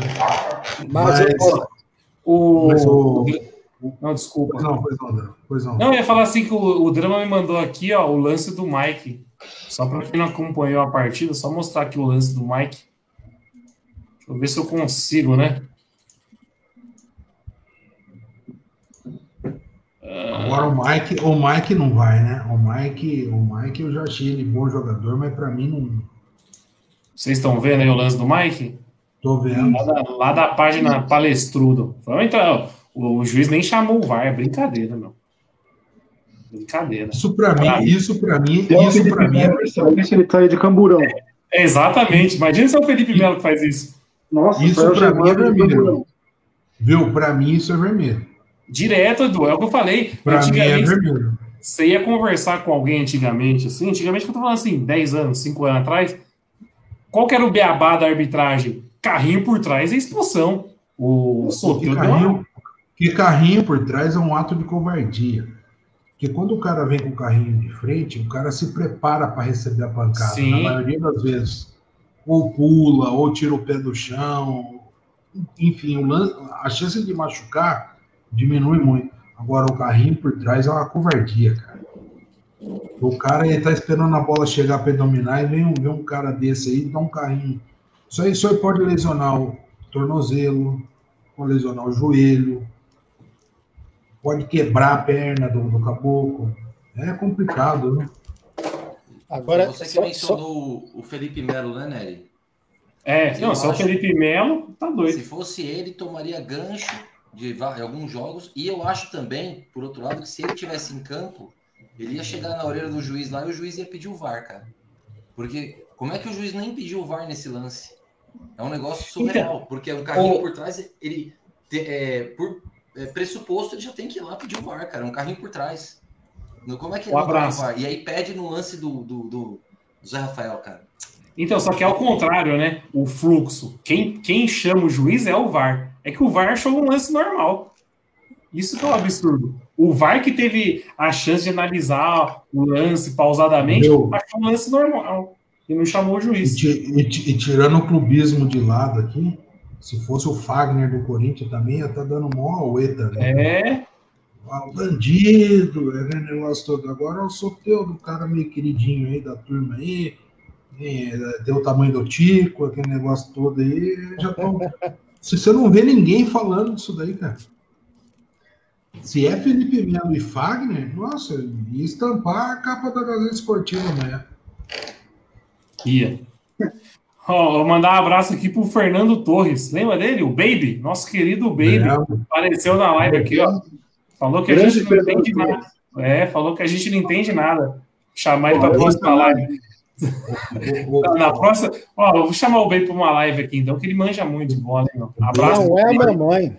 Mas, Mas o... Mas o... Não, desculpa. Não, pois não, pois não. Não, eu ia falar assim que o, o Drama me mandou aqui, ó, o lance do Mike. Só para quem não acompanhou a partida, só mostrar aqui o lance do Mike. Deixa eu ver se eu consigo, né? Agora o Mike, o Mike não vai, né? O Mike, o Mike eu já achei ele bom jogador, mas para mim não. Vocês estão vendo aí o lance do Mike? Tô vendo. Lá da, lá da página Palestrudo. Vamos entrar. O, o, juiz nem chamou o VAR, é brincadeira, meu. Brincadeira. Isso para mim, isso para mim, isso para mim. É... Ele tá aí de camburão. É, exatamente. Imagina se é o Felipe Melo que faz isso. Nossa, isso para mim é vermelho. Viu? Para mim isso é vermelho. Direto, Edu, é o que eu falei. Pra mim é vermelho. Você ia conversar com alguém antigamente, assim, antigamente que eu tô falando assim, 10 anos, 5 anos atrás, qual que era o beabá da arbitragem? Carrinho por trás é expulsão. O sorteio que carrinho, que carrinho por trás é um ato de covardia. Porque quando o cara vem com o carrinho de frente, o cara se prepara para receber a pancada. Sim. Na maioria das vezes, ou pula, ou tira o pé do chão. Enfim, a chance de machucar diminui muito. Agora, o carrinho por trás é uma covardia, cara. O cara ele tá esperando a bola chegar para dominar e vem um, vem um cara desse aí dá um carrinho. Isso aí, isso aí pode lesionar o tornozelo, pode lesionar o joelho, pode quebrar a perna do, do caboclo. É complicado, né? Agora, Você que só, mencionou só... o Felipe Melo, né, Nery? É, não, só o Felipe Melo tá doido. Se fosse ele, tomaria gancho de, de alguns jogos. E eu acho também, por outro lado, que se ele tivesse em campo, ele ia chegar na orelha do juiz lá e o juiz ia pedir o VAR, cara. Porque como é que o juiz nem pediu o VAR nesse lance? É um negócio surreal, então, porque um carrinho por trás, ele, é, por é, pressuposto, ele já tem que ir lá pedir o VAR, cara. Um carrinho por trás. Como é que ele um vai o VAR? E aí pede no lance do, do, do, do Zé Rafael, cara. Então, só que é o contrário, né? O fluxo. Quem, quem chama o juiz é o VAR. É que o VAR achou um lance normal. Isso que é um absurdo. O VAR que teve a chance de analisar o lance pausadamente, Meu, achou um lance normal. E não chamou o juiz. E, e, e, tirando o clubismo de lado aqui, se fosse o Fagner do Corinthians também, ia estar tá dando mó aueta, né? É. Ah, o bandido, é né, negócio todo. Agora eu sou teu do cara meio queridinho aí da turma aí. É, tem o tamanho do Tico, aquele negócio todo aí. Já tô... Se você não vê ninguém falando disso daí, cara. Se é Felipe Melo e Fagner, nossa, ia estampar a capa da Gazeta Esportiva amanhã. Ia. Oh, vou mandar um abraço aqui pro Fernando Torres. Lembra dele? O Baby? Nosso querido Baby. É. Apareceu na live aqui, ó. Falou que a gente não entende nada. É, falou que a gente não entende nada. Chamar ele para próxima live. Na próxima, ó, eu vou chamar o Ben para uma live aqui, então, que ele manja muito de bola, hein, Abraço. Não é a mamãe.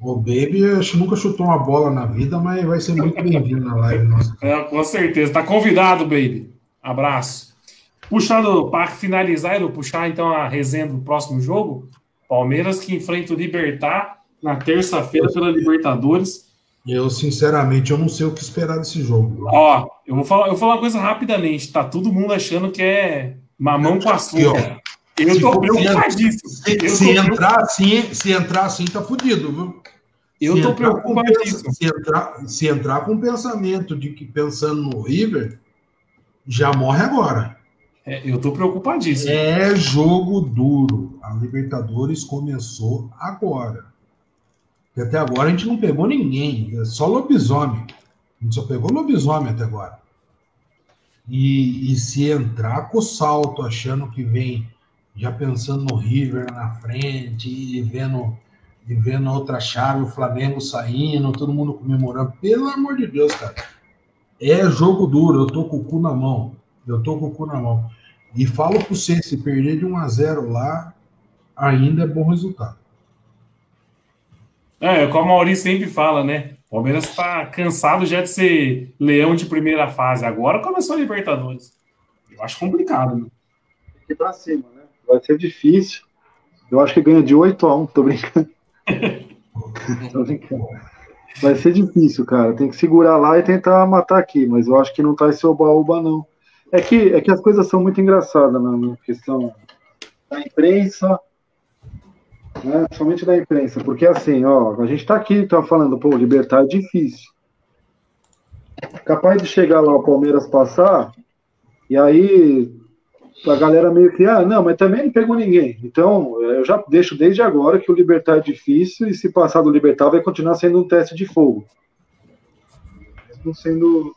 O Baby nunca chutou uma bola na vida, mas vai ser muito bem-vindo na live nossa. É, com certeza. Tá convidado, Baby. Abraço. Puxando, para finalizar, eu puxar então a resenha do próximo jogo. Palmeiras que enfrenta o Libertar na terça-feira pela Libertadores. Eu, sinceramente, eu não sei o que esperar desse jogo. Ó, eu vou falar, eu vou falar uma coisa rapidamente. Tá todo mundo achando que é mamão com açúcar. Eu se tô preocupadíssimo. Se, se entrar assim, se entrar assim, tá fudido, viu? Eu se tô preocupadíssimo. Se entrar, se entrar com o pensamento de que pensando no River, já morre agora. É, eu tô preocupadíssimo. É jogo duro. A Libertadores começou agora. E até agora a gente não pegou ninguém, é só lobisomem. A gente só pegou lobisomem até agora. E, e se entrar com o salto, achando que vem já pensando no River na frente e vendo, e vendo outra chave, o Flamengo saindo, todo mundo comemorando. Pelo amor de Deus, cara. É jogo duro, eu tô com o cu na mão. Eu tô com o cu na mão. E falo para você, se perder de 1 a 0 lá, ainda é bom resultado. É, como a Maurício sempre fala, né? O Palmeiras está cansado já de ser leão de primeira fase. Agora começou a Libertadores. Eu acho complicado, né? Aqui pra cima, né? Vai ser difícil. Eu acho que ganha de 8 a 1, tô brincando. tô brincando. Vai ser difícil, cara. Tem que segurar lá e tentar matar aqui, mas eu acho que não tá esse oba-oba, não. É que, é que as coisas são muito engraçadas né, na questão da imprensa, né, somente da imprensa, porque assim, ó, a gente tá aqui, tá falando, pô, libertar é difícil. Capaz de chegar lá o Palmeiras passar, e aí a galera meio que, ah, não, mas também não pegou ninguém. Então, eu já deixo desde agora que o Libertar é difícil e se passar do Libertar vai continuar sendo um teste de fogo. Mesmo sendo.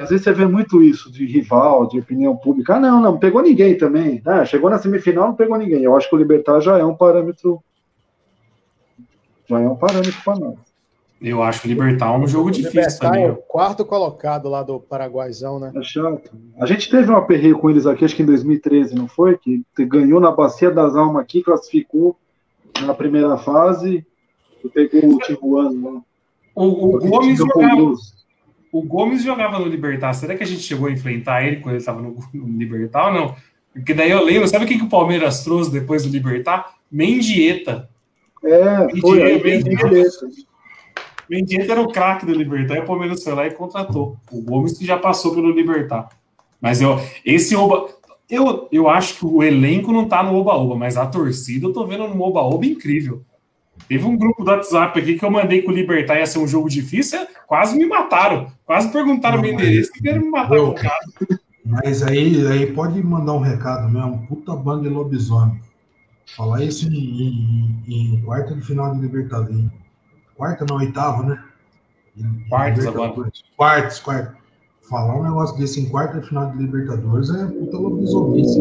Porque às vezes você vê muito isso de rival, de opinião pública. Ah, não, não, não pegou ninguém também. Ah, chegou na semifinal, não pegou ninguém. Eu acho que o Libertar já é um parâmetro. Já é um parâmetro para nós. Eu acho que o Libertar é um jogo difícil Libertar também. É o quarto colocado lá do Paraguaizão, né? É chato. A gente teve um aperreio com eles aqui, acho que em 2013, não foi? Que ganhou na Bacia das Almas aqui, classificou na primeira fase e pegou o Tijuana. Né? O, o Gomes jogava, o Gomes jogava no Libertar. Será que a gente chegou a enfrentar ele quando ele estava no, no Libertar ou não? Porque daí eu lembro, sabe o que, que o Palmeiras trouxe depois do Libertar? Mendieta. É, Mendieta, foi aí, Mendieta. Mendieta era o craque do Libertar e o Palmeiras foi lá e contratou. O Gomes que já passou pelo Libertar. Mas eu, esse Oba. Eu, eu acho que o elenco não tá no Oba-Oba, mas a torcida eu tô vendo no Oba-Oba incrível. Teve um grupo do WhatsApp aqui que eu mandei com o Libertar ia ser um jogo difícil, quase me mataram. Quase perguntaram não, meu endereço e querem me matar eu, Mas aí, aí pode mandar um recado mesmo. Puta banda de lobisomem. Falar isso em, em, em quarta de final de Libertadores quarta, não, oitavo, né? Quartos agora. Quartos, quartos. Falar um negócio desse em quarta final de Libertadores é puta lobisomice.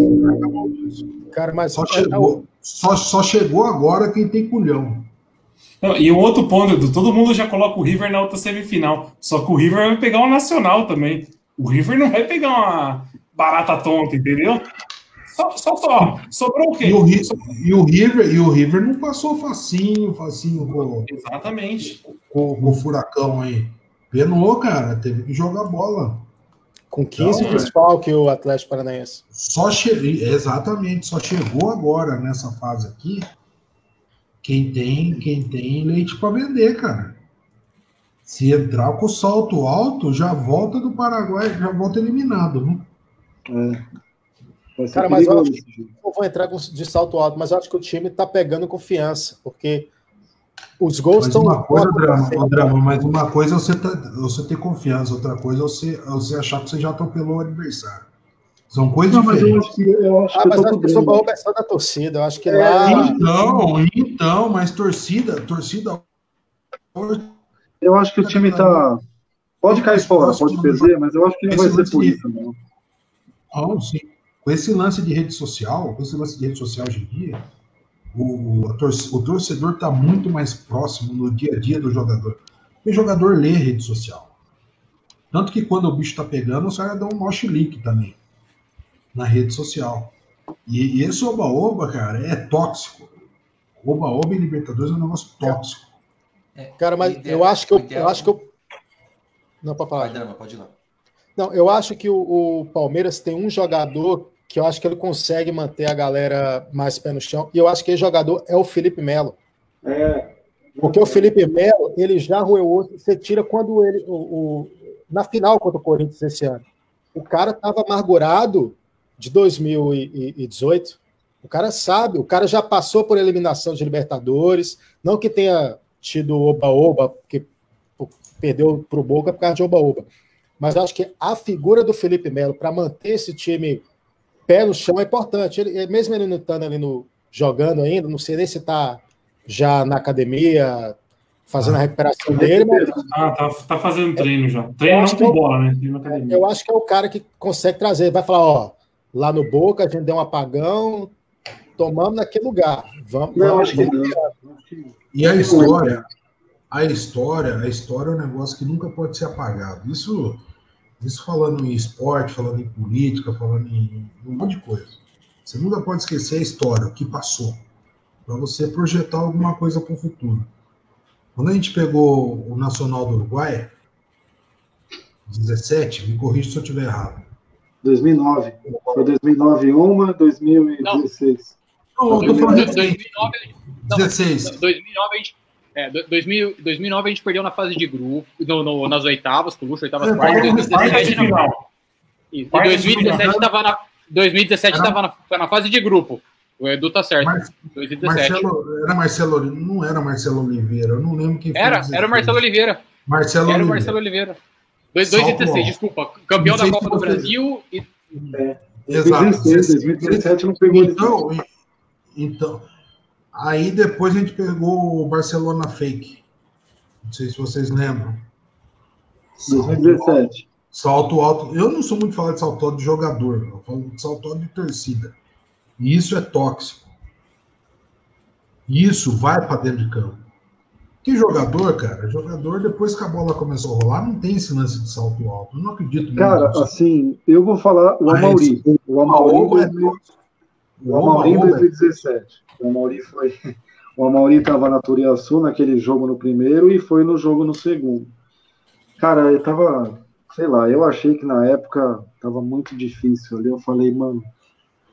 Cara, mas só, chegou, só, só chegou agora quem tem culhão. Não, e um outro ponto, todo mundo já coloca o River na outra semifinal. Só que o River vai pegar uma nacional também. O River não vai pegar uma barata tonta, entendeu? Só, só, só. Sobrou o quê? E o, e o, River, e o River não passou facinho, facinho com, Exatamente. Com, com o furacão aí. Penou, cara. Teve que jogar bola. Com 15 então, desfalque o Atlético Paranaense. Só che... Exatamente, só chegou agora nessa fase aqui quem tem, quem tem leite para vender, cara. Se entrar com salto alto, já volta do Paraguai, já volta eliminado. Né? É. Cara, mas eu, acho que, eu vou entrar de salto alto, mas eu acho que o time está pegando confiança, porque os gols estão. Uma coisa, drama, o drama, mas uma coisa é você, tá, você ter confiança, outra coisa é você, é você achar que você já atropelou o adversário. São coisas não, diferentes. Mas eu acho que, eu acho ah, que mas acho que sobrou a da torcida. Eu acho que é, lá. Então, então, mas torcida, torcida. Eu acho que o time tá. Pode cair fora, pode perder, mas eu acho que não vai ser por isso, não. Não, sim. Com esse lance de rede social, com esse lance de rede social hoje em dia, o, o torcedor está muito mais próximo no dia a dia do jogador. o jogador lê rede social. Tanto que quando o bicho está pegando, os caras dão um mosh leak também. Na rede social. E, e esse oba-oba, cara, é tóxico. Oba-oba em Libertadores é um negócio tóxico. É, cara, mas ideal, eu acho que eu, ideal... eu acho que eu. Não, para falar. Vai, pode ir lá. Não, eu acho que o, o, Palmeiras tem um jogador que eu acho que ele consegue manter a galera mais pé no chão. E eu acho que esse jogador é o Felipe Melo. É. Porque o Felipe Melo, ele já roeu outro. Você tira quando ele. O, o, na final contra o Corinthians esse ano. O cara estava amargurado de 2018. O cara sabe, o cara já passou por eliminação de Libertadores. Não que tenha tido oba-oba, que perdeu para o Boca por causa de oba-oba. Mas acho que a figura do Felipe Melo para manter esse time pé no chão é importante. Ele, mesmo ele não estando ali no, jogando ainda, não sei nem se está já na academia, fazendo a recuperação dele. Mas... Ah, tá, tá fazendo treino já. Treino não com é bola, né? Eu acho que é o cara que consegue trazer. Vai falar, ó, lá no Boca a gente deu um apagão, tomamos naquele lugar. Vamos, não, vamos, acho que não. E a história, a história, a história é um negócio que nunca pode ser apagado. Isso, isso falando em esporte, falando em política, falando em, em um monte de coisa. Você nunca pode esquecer a história, o que passou, para você projetar alguma coisa para o futuro. Quando a gente pegou o Nacional do Uruguai, 17, me corrija se eu estiver errado. 2009. Foi 2009 uma, 2016. Não, não eu tô falando 2009, 16. 2009 a gente é, 2000, 2009 a gente perdeu na fase de grupo, no, no, nas oitavas, com o Luxo, oitavas, é, quartas. 2017 final. E 2017 estava na, 2017 estava na, na, fase de grupo. O Edu tá certo. Mar 2017. Marcelo, era Marcelo, não era Marcelo Oliveira, eu não lembro quem Era, era o Marcelo Oliveira. Marcelo era o Marcelo Oliveira. 2016, desculpa. Campeão da Copa do Brasil e. É, Exato. 2017 não pegou então, então, Aí depois a gente pegou o Barcelona Fake. Não sei se vocês lembram. 2017. Salto alto. Eu não sou muito falar de salto alto de jogador, eu falo de salto alto de torcida. E isso é tóxico. Isso vai para dentro de campo. Que jogador, cara? Jogador, depois que a bola começou a rolar, não tem esse lance de salto alto. Eu não acredito Cara, assim, eu vou falar o Amauri. O Amauri, é o Amauri em 2017. O Amauri foi. O Amauri estava na Turiaçu naquele jogo no primeiro e foi no jogo no segundo. Cara, eu tava, sei lá, eu achei que na época tava muito difícil ali. Eu falei, mano.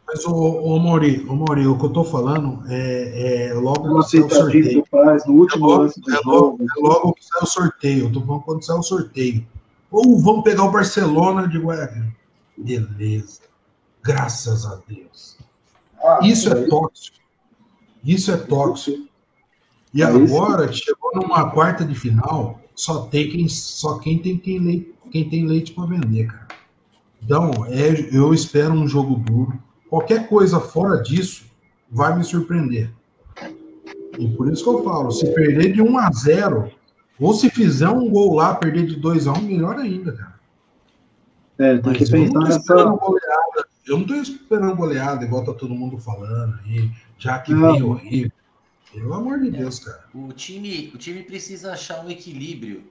Mas o, o Mauri, o Mauri, o que eu tô falando é, é logo no sorteio. Faz, no último é logo, lance do é logo, é logo que sai o sorteio. Eu tô falando quando sai o sorteio. Ou vamos pegar o Barcelona de Guarani. Beleza. Graças a Deus. Ah, Isso é tóxico. Isso é tóxico. E é agora chegou numa quarta de final, só tem quem só quem tem quem, leite, quem tem leite para vender, cara. Então, é, eu espero um jogo duro. Qualquer coisa fora disso vai me surpreender. E por isso que eu falo, se perder de 1 a 0, ou se fizer um gol lá, perder de 2 a 1, melhor ainda, cara. É, tem Mas que pensar nessa goleada. Eu não estou esperando goleada, igual tá todo mundo falando aí já que veio horrível. Pelo amor de Deus, cara. O time, o time precisa achar um equilíbrio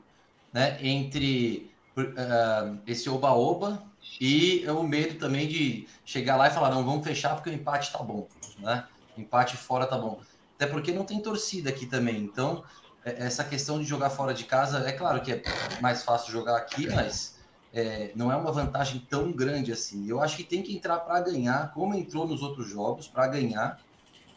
né, entre uh, esse oba-oba e o medo também de chegar lá e falar, não, vamos fechar porque o empate tá bom, né? Empate fora tá bom. Até porque não tem torcida aqui também, então é, essa questão de jogar fora de casa, é claro que é mais fácil jogar aqui, mas é, não é uma vantagem tão grande assim. Eu acho que tem que entrar para ganhar, como entrou nos outros jogos, para ganhar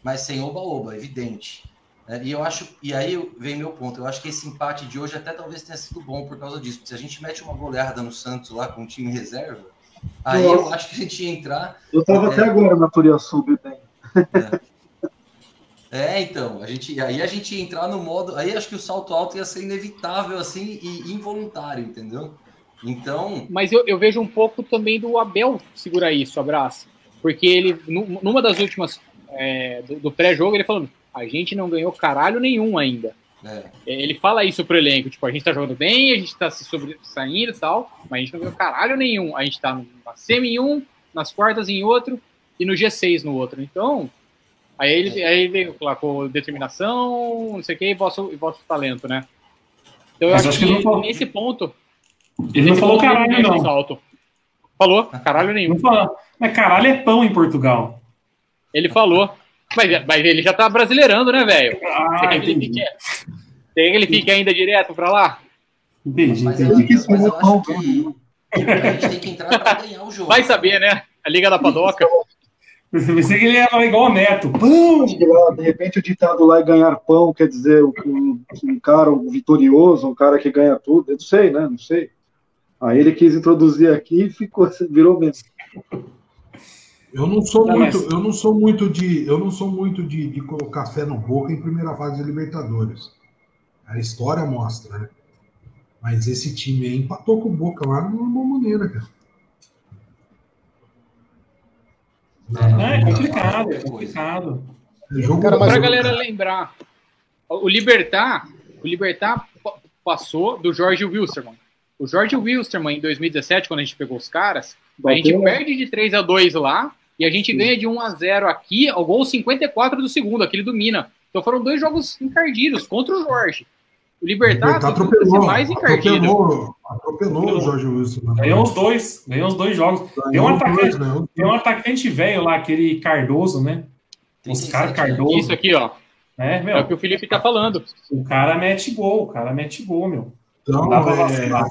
mas sem oba-oba, evidente. É, e eu acho, e aí vem meu ponto, eu acho que esse empate de hoje até talvez tenha sido bom por causa disso. Se a gente mete uma goleada no Santos lá com o time reserva, aí Nossa. eu acho que a gente ia entrar. Eu tava é, até agora na Turiaçu, bem. É. é, então, a gente, aí a gente ia entrar no modo. Aí acho que o salto alto ia ser inevitável, assim, e involuntário, entendeu? Então. Mas eu, eu vejo um pouco também do Abel segurar isso, abraço. Porque ele, numa das últimas é, do, do pré-jogo, ele falando: a gente não ganhou caralho nenhum ainda. É. Ele fala isso pro elenco, tipo, a gente tá jogando bem, a gente tá se sobressaindo e tal, mas a gente não ganhou caralho nenhum. A gente tá na semi em um, nas quartas em outro e no G6 no outro. Então, aí ele, é. aí ele com determinação, não sei o que, e vosso, e vosso talento, né? Então eu acho, acho, que, que nesse ponto. Ele não falou caralho, não. Salto. Falou, caralho nenhum. Não fala. Mas caralho é pão em Portugal. Ele falou. Mas, mas ele já tá brasileirando, né, velho? Ah, Você quer que ele fique- Você quer que ele fique ainda direto pra lá? Entendi, Mas, entendi. eu, que mas é eu acho que a gente tem que entrar pra ganhar o jogo. Vai saber, né? A Liga da Padoca. Eu pensei que ele falar igual o Neto. Pão! Lá, de repente o ditado lá é ganhar pão, quer dizer, um, um cara vitorioso, um cara que ganha tudo, eu não sei, né? Não sei. Aí ele quis introduzir aqui e ficou, virou mesmo. Eu não sou Não, muito, mas- eu não sou muito de, eu não sou muito de, de colocar fé no Boca em primeira fase de Libertadores. A história mostra, né? Mas esse time aí empatou com o Boca lá de uma boa maneira, cara. Não, é complicado, é complicado. É jogo Cara, Pra o- galera lembrar, o Libertar, o Libertar pa- passou do Jorge Wilstermann. O Jorge Wilstermann, em 2017, quando a gente pegou os caras, a gente né? perde de 3 a 2 lá e a gente ganha de 1 a 0 aqui, ao gol 54 do segundo, aquele do Mina. Então foram dois jogos encardidos contra o Jorge. O Libertar, Libertar atropelou, mais encardido. atropelou, atropelou o Jorge Wilson. né? Ganhou os dois, ganhou os dois jogos. Tem um atacante, os tem um atacante velho lá, aquele Cardoso, né? Os 37 caras. Cardoso, Isso aqui, ó. né, É o meu? que o Felipe tá falando. O cara mete gol, o cara mete gol, meu. Então, Dá pra é, vacilar.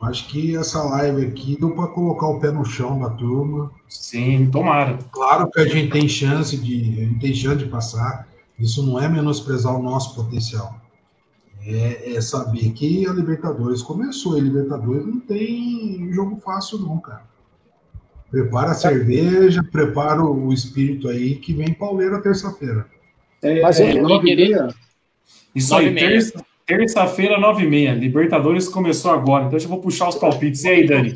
Acho que essa live aqui deu para colocar o pé no chão da turma. Sim, tomara. Claro que a gente tem chance de, a gente tem chance de passar. Isso não é menosprezar o nosso potencial. É, é saber que a Libertadores começou. E a Libertadores não tem jogo fácil, não, cara. Prepara a cerveja, prepara o espírito aí que vem pauleira terça-feira. É, Mas é, eu- nove e meia? Isso aí, e terça- terça-feira, nove e meia. Libertadores começou agora, então eu já vou puxar os palpites. E aí, Dani?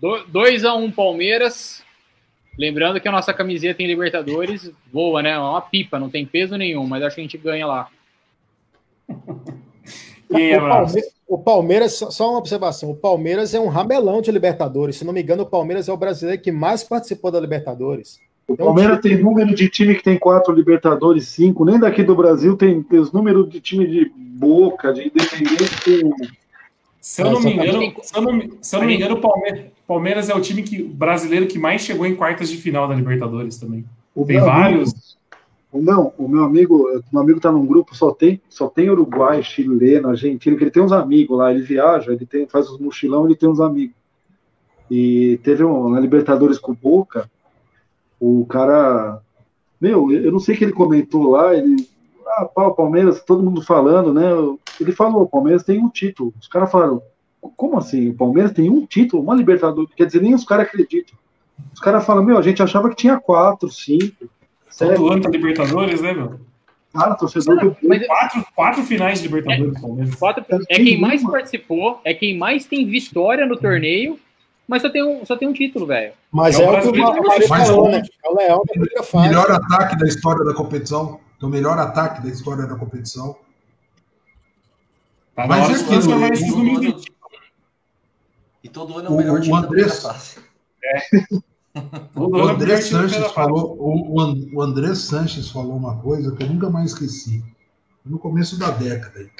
2x1 Palmeiras. Lembrando que a nossa camiseta em Libertadores voa, né? É uma pipa, não tem peso nenhum, mas acho que a gente ganha lá. E aí, O, abraço? Palme- o Palmeiras, só uma observação: o Palmeiras é um ramelão de Libertadores. Se não me engano, o Palmeiras é o brasileiro que mais participou da Libertadores. O Palmeiras tem número de time que tem quatro Libertadores, cinco. Nem daqui do Brasil tem, tem os números de time de Boca, de Independente. tem- Se eu não me engano, se eu não, me- se eu não me engano, o Palmeiras, Palmeiras é o time que, brasileiro que mais chegou em quartas de final da Libertadores também. O Tem meu vários. amigo- não, o meu amigo, meu amigo tá num grupo, só tem, só tem Uruguai, chileno, argentino, que ele tem uns amigos lá, ele viaja, ele tem, faz os mochilão, ele tem uns amigos. E teve um, na Libertadores com o Boca, o cara, meu, eu não sei o que ele comentou lá, ele, ah, o Palmeiras, todo mundo falando, né? Ele falou, o Palmeiras tem um título. Os caras falaram, como assim? O Palmeiras tem um título, uma Libertadores, quer dizer, nem os caras acreditam. Os caras falam, meu, a gente achava que tinha quatro, cinco. Todo ano tá Libertadores, né, meu? cara, torcedor do Mas Quatro, quatro finais de Libertadores, Palmeiras. quatro- é quem mais participou, é quem mais tem vitória no torneio, mas só tem um, só tem um título, velho. Mas É é, o o que o mais falou, né? É o leão da primeira fase. Melhor ataque da história da competição. O melhor ataque da história da competição. Tá Mas é aquilo, né? esses Todo números E todo ano é o O- melhor o time da primeira Andrés- fase. Todo O é André da Sanches falou, o, o An- o André Sanches falou uma coisa que eu nunca mais esqueci. No começo da década.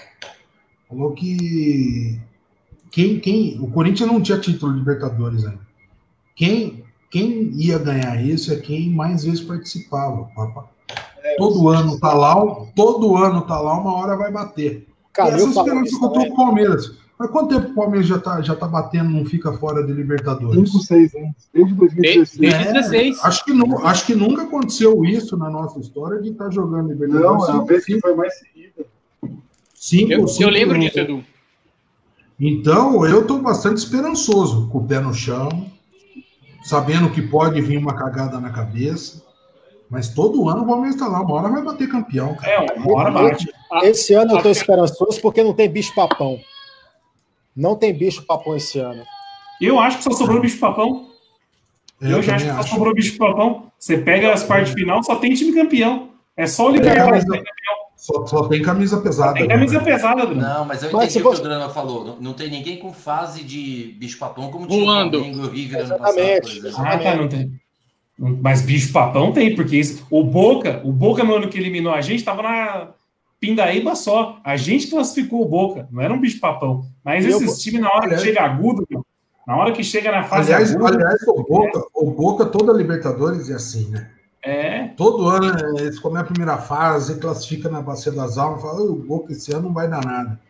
Falou que quem, quem, o Corinthians não tinha título de Libertadores ainda. Quem, quem ia ganhar isso é quem mais vezes participava. Papa. Todo ano tá lá, todo ano tá lá, uma hora vai bater. Cara, Essa eu falo esperança contra o Palmeiras. Mas quanto tempo o Palmeiras já tá, já tá batendo, não fica fora de Libertadores? 5, 6 anos, desde 2016. Desde 16. Acho que, nu- acho que nunca aconteceu isso na nossa história de estar jogando Libertadores. Não, é a vez que foi mais seguida. Cinco, Eu, cinco eu lembro disso, Edu. Então, eu estou bastante esperançoso, com o pé no chão, sabendo que pode vir uma cagada na cabeça. Mas todo ano o Palmeiras está lá, uma hora vai bater campeão. Cara. É, uma hora bate. Esse ano eu tô a- esperançoso porque não tem bicho papão. Não tem bicho papão esse ano. Eu acho que só sobrou bicho papão. É, Eu, já acho que só sobrou bicho papão. Você pega as partes final, só tem time campeão. É só o Libertadores. camisa- Só, só tem camisa pesada. Tem né, camisa velho? pesada, Bruno. Não, mas eu Mas entendi o você- que o Drama falou. Não, não tem ninguém com fase de bicho-papão como tinha Voando. o Flamengo o River ano Exatamente. passado. Ah, tá, não tem. Mas bicho papão tem, porque isso- o Boca, o Boca no ano que eliminou a gente, tava na, pindaíba só. A gente classificou o Boca, não era um bicho papão. Mas eu, esses times, na hora aliás, que chega agudo, na hora que chega na fase aliás, aguda. Aliás, o Boca, é. o Boca, toda Libertadores é assim, né? É. Todo ano eles comem a primeira fase, classifica na Bacia das Almas, fala, o Boca esse ano não vai dar nada.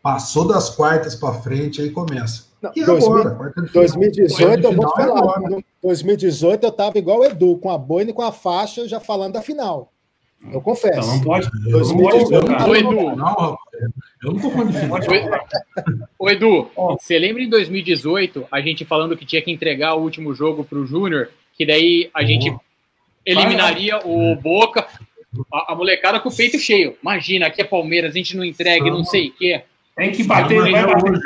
Passou das quartas para frente, aí começa. Não, e 2000, agora? 2018, eu vou falar. Agora. 2018 eu tava igual o Edu, com a boina e com a faixa, já falando da final. Eu confesso. Então não pode. 2018, não Edu. Não, eu não tô falando Ô, Edu, você lembra em 2018 a gente falando que tinha que entregar o último jogo pro Júnior, que daí a gente eliminaria o Boca, a, a, molecada com o peito cheio. Imagina, aqui é Palmeiras, a gente não entrega, não sei o quê. Tem que bater, vai bater,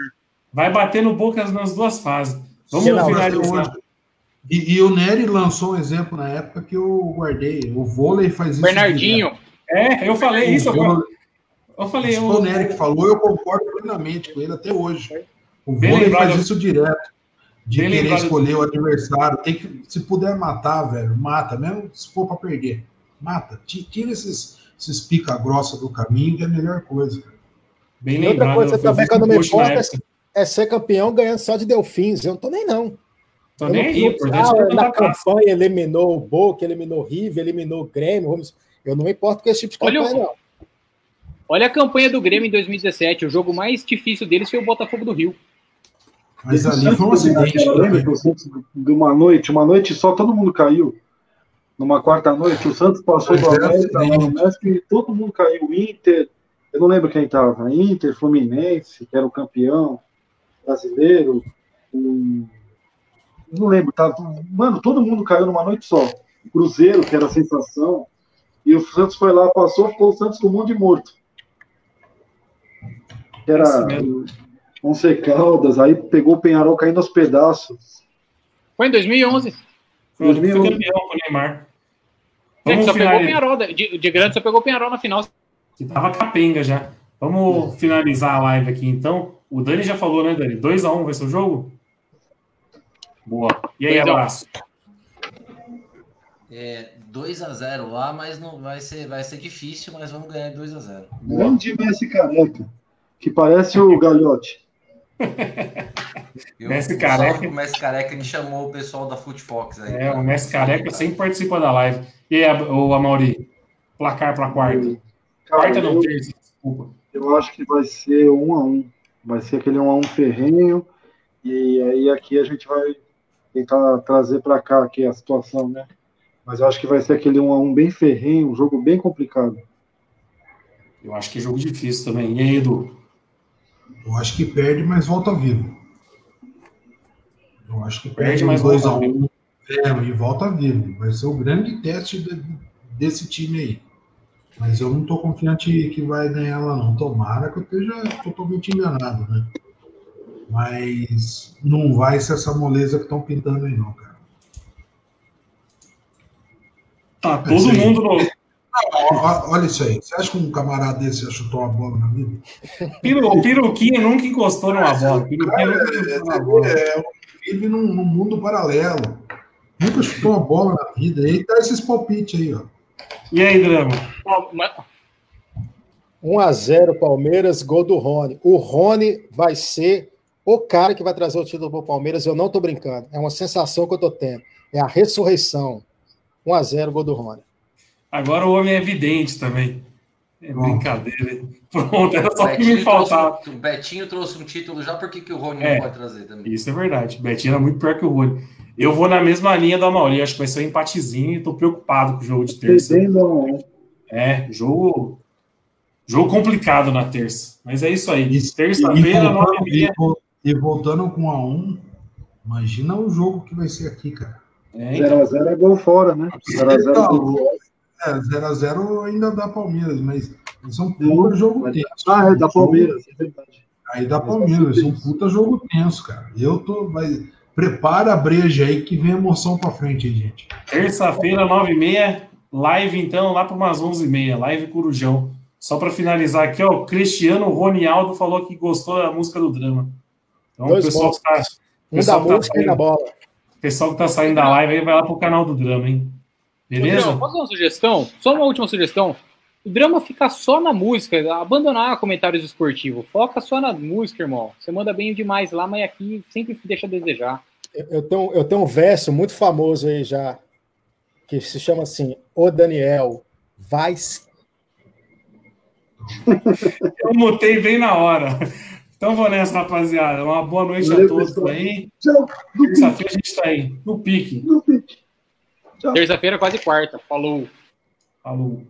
vai bater no Boca nas duas fases. Vamos Sim, finalizar. E, e, o Nery lançou um exemplo na época que eu guardei. O vôlei faz isso. Bernardinho. É, eu falei isso. Eu, eu falei. Eu... O Nery que falou, eu concordo plenamente com ele até hoje. O vôlei faz isso direto. De Bem querer lembrado. escolher o adversário. Tem que, se puder matar, velho, mata, mesmo se for para perder. Mata. Tira esses, esses pica grossa do caminho, que é a melhor coisa. Bem e outra coisa também que eu não me importa é, é ser campeão ganhando só de Delfins. Eu não tô nem não. Tô nem aí, por ah, Na campanha eliminou o Boca, eliminou o River, eliminou o Grêmio. Vamos... Eu não me importo com esse tipo de campanha, olha, não. Olha a campanha do Grêmio em 2017. O jogo mais difícil deles foi o Botafogo do Rio. Mas ali foi um acidente. De uma noite, uma noite só todo mundo caiu. Numa quarta noite, o Santos passou do é América lá no México e todo mundo caiu. Inter, eu não lembro quem estava. Inter, Fluminense, que era o campeão brasileiro. Um, não lembro, tá? Mano, todo mundo caiu numa noite só. Cruzeiro, que era a sensação. E o Santos foi lá, passou, ficou o Santos com um monte de morto. Era Onze Caldas, aí pegou o Penharol caindo aos pedaços. Foi em 2011. Foi 2011. campeão com o Neymar. Só pegou o Penharol, de, de grande só pegou o Penharol na final. Que tava capenga já. Vamos finalizar a live aqui então. O Dani já falou, né, Dani? 2x1 um vai ser o jogo? Boa. E aí, abraço. É, 2x0 lá, mas não vai ser, vai ser difícil, mas vamos ganhar 2x0. Grande Messi careca, que parece o Galhote. Eu, Messi Careca. O Messi Careca ele chamou o pessoal da Footfox aí. É, o Messi Careca sempre participa da live. E aí, o Amauri? Placar para quarta. Cara, quarta não, terça, desculpa. Eu acho que vai ser um a um. Vai ser aquele um a um ferrenho. E aí aqui a gente vai tentar trazer para cá aqui a situação, né? Mas eu acho que vai ser aquele um a um bem ferrenho, um jogo bem complicado. Eu acho que é jogo difícil também. E aí, Edu? Eu acho que perde, mas volta vivo. Eu acho que perde, perde mas 2 a 1 um, é, e volta vivo. Vai ser o grande teste de, desse time aí. Mas eu não estou confiante que vai ganhar lá, não. Tomara que eu esteja totalmente enganado, né? Mas não vai ser essa moleza que estão pintando aí, não, cara. Tá todo mundo no, olha isso aí. Você acha que um camarada desse já chutou uma bola na vida? O Piruquinha nunca encostou numa bola. Piruquinha nunca encostou numa bola. É, vive num, num, mundo paralelo. Nunca chutou uma bola na vida. E aí tá esses palpites aí, ó. E aí, Drama? 1 a 0 Palmeiras, gol do Rony. O Rony vai ser o cara que vai trazer o título pro Palmeiras. Eu não tô brincando. É uma sensação que eu tô tendo. É a ressurreição. 1 a 0 gol do Rony. Agora o homem é evidente também. É brincadeira. Pronto, era só o que me faltava. Trouxe, o Betinho trouxe um título já, por que, que o Rony é, não pode trazer também? Isso é verdade. O Betinho era muito pior que o Rony. Eu vou na mesma linha da Mauri, acho que vai ser um empatezinho e tô preocupado com o jogo de terça. É, jogo. Jogo complicado na terça. Mas é isso aí. Terça-feira, nove e E voltando com a um, imagina o jogo que vai ser aqui, cara. 0x0 é, então. é gol fora, né? 0x0 é, 0x0 ainda dá Palmeiras, mas são um puta jogo tenso. Ah, é da Palmeiras, é verdade. Aí dá Palmeiras, é um puta jogo tenso, cara. Eu tô. Vai, prepara a breja aí que vem emoção pra frente, hein, gente. Terça-feira, 9h30, live então, lá para umas 11h30, live Corujão. Só para finalizar aqui, ó, o Cristiano Ronialdo falou que gostou da música do drama. Então, Dois o pessoal que tá. Um da tá música e da bola. O pessoal que tá saindo da live aí vai lá pro canal do drama, hein? Beleza? Posso dar uma sugestão? Só uma última sugestão. o drama fica só na música, abandonar comentários esportivos. Foca só na música, irmão. Você manda bem demais lá, mas aqui sempre deixa a desejar. Eu tenho, eu tenho um verso muito famoso aí já, que se chama assim: O Daniel, vai. Eu mutei bem na hora. Então vou nessa, rapaziada. Uma boa noite Valeu, a todos pessoal. aí. Terça-feira a gente está aí, no pique. Terça-feira, quase quarta. Falou. Falou.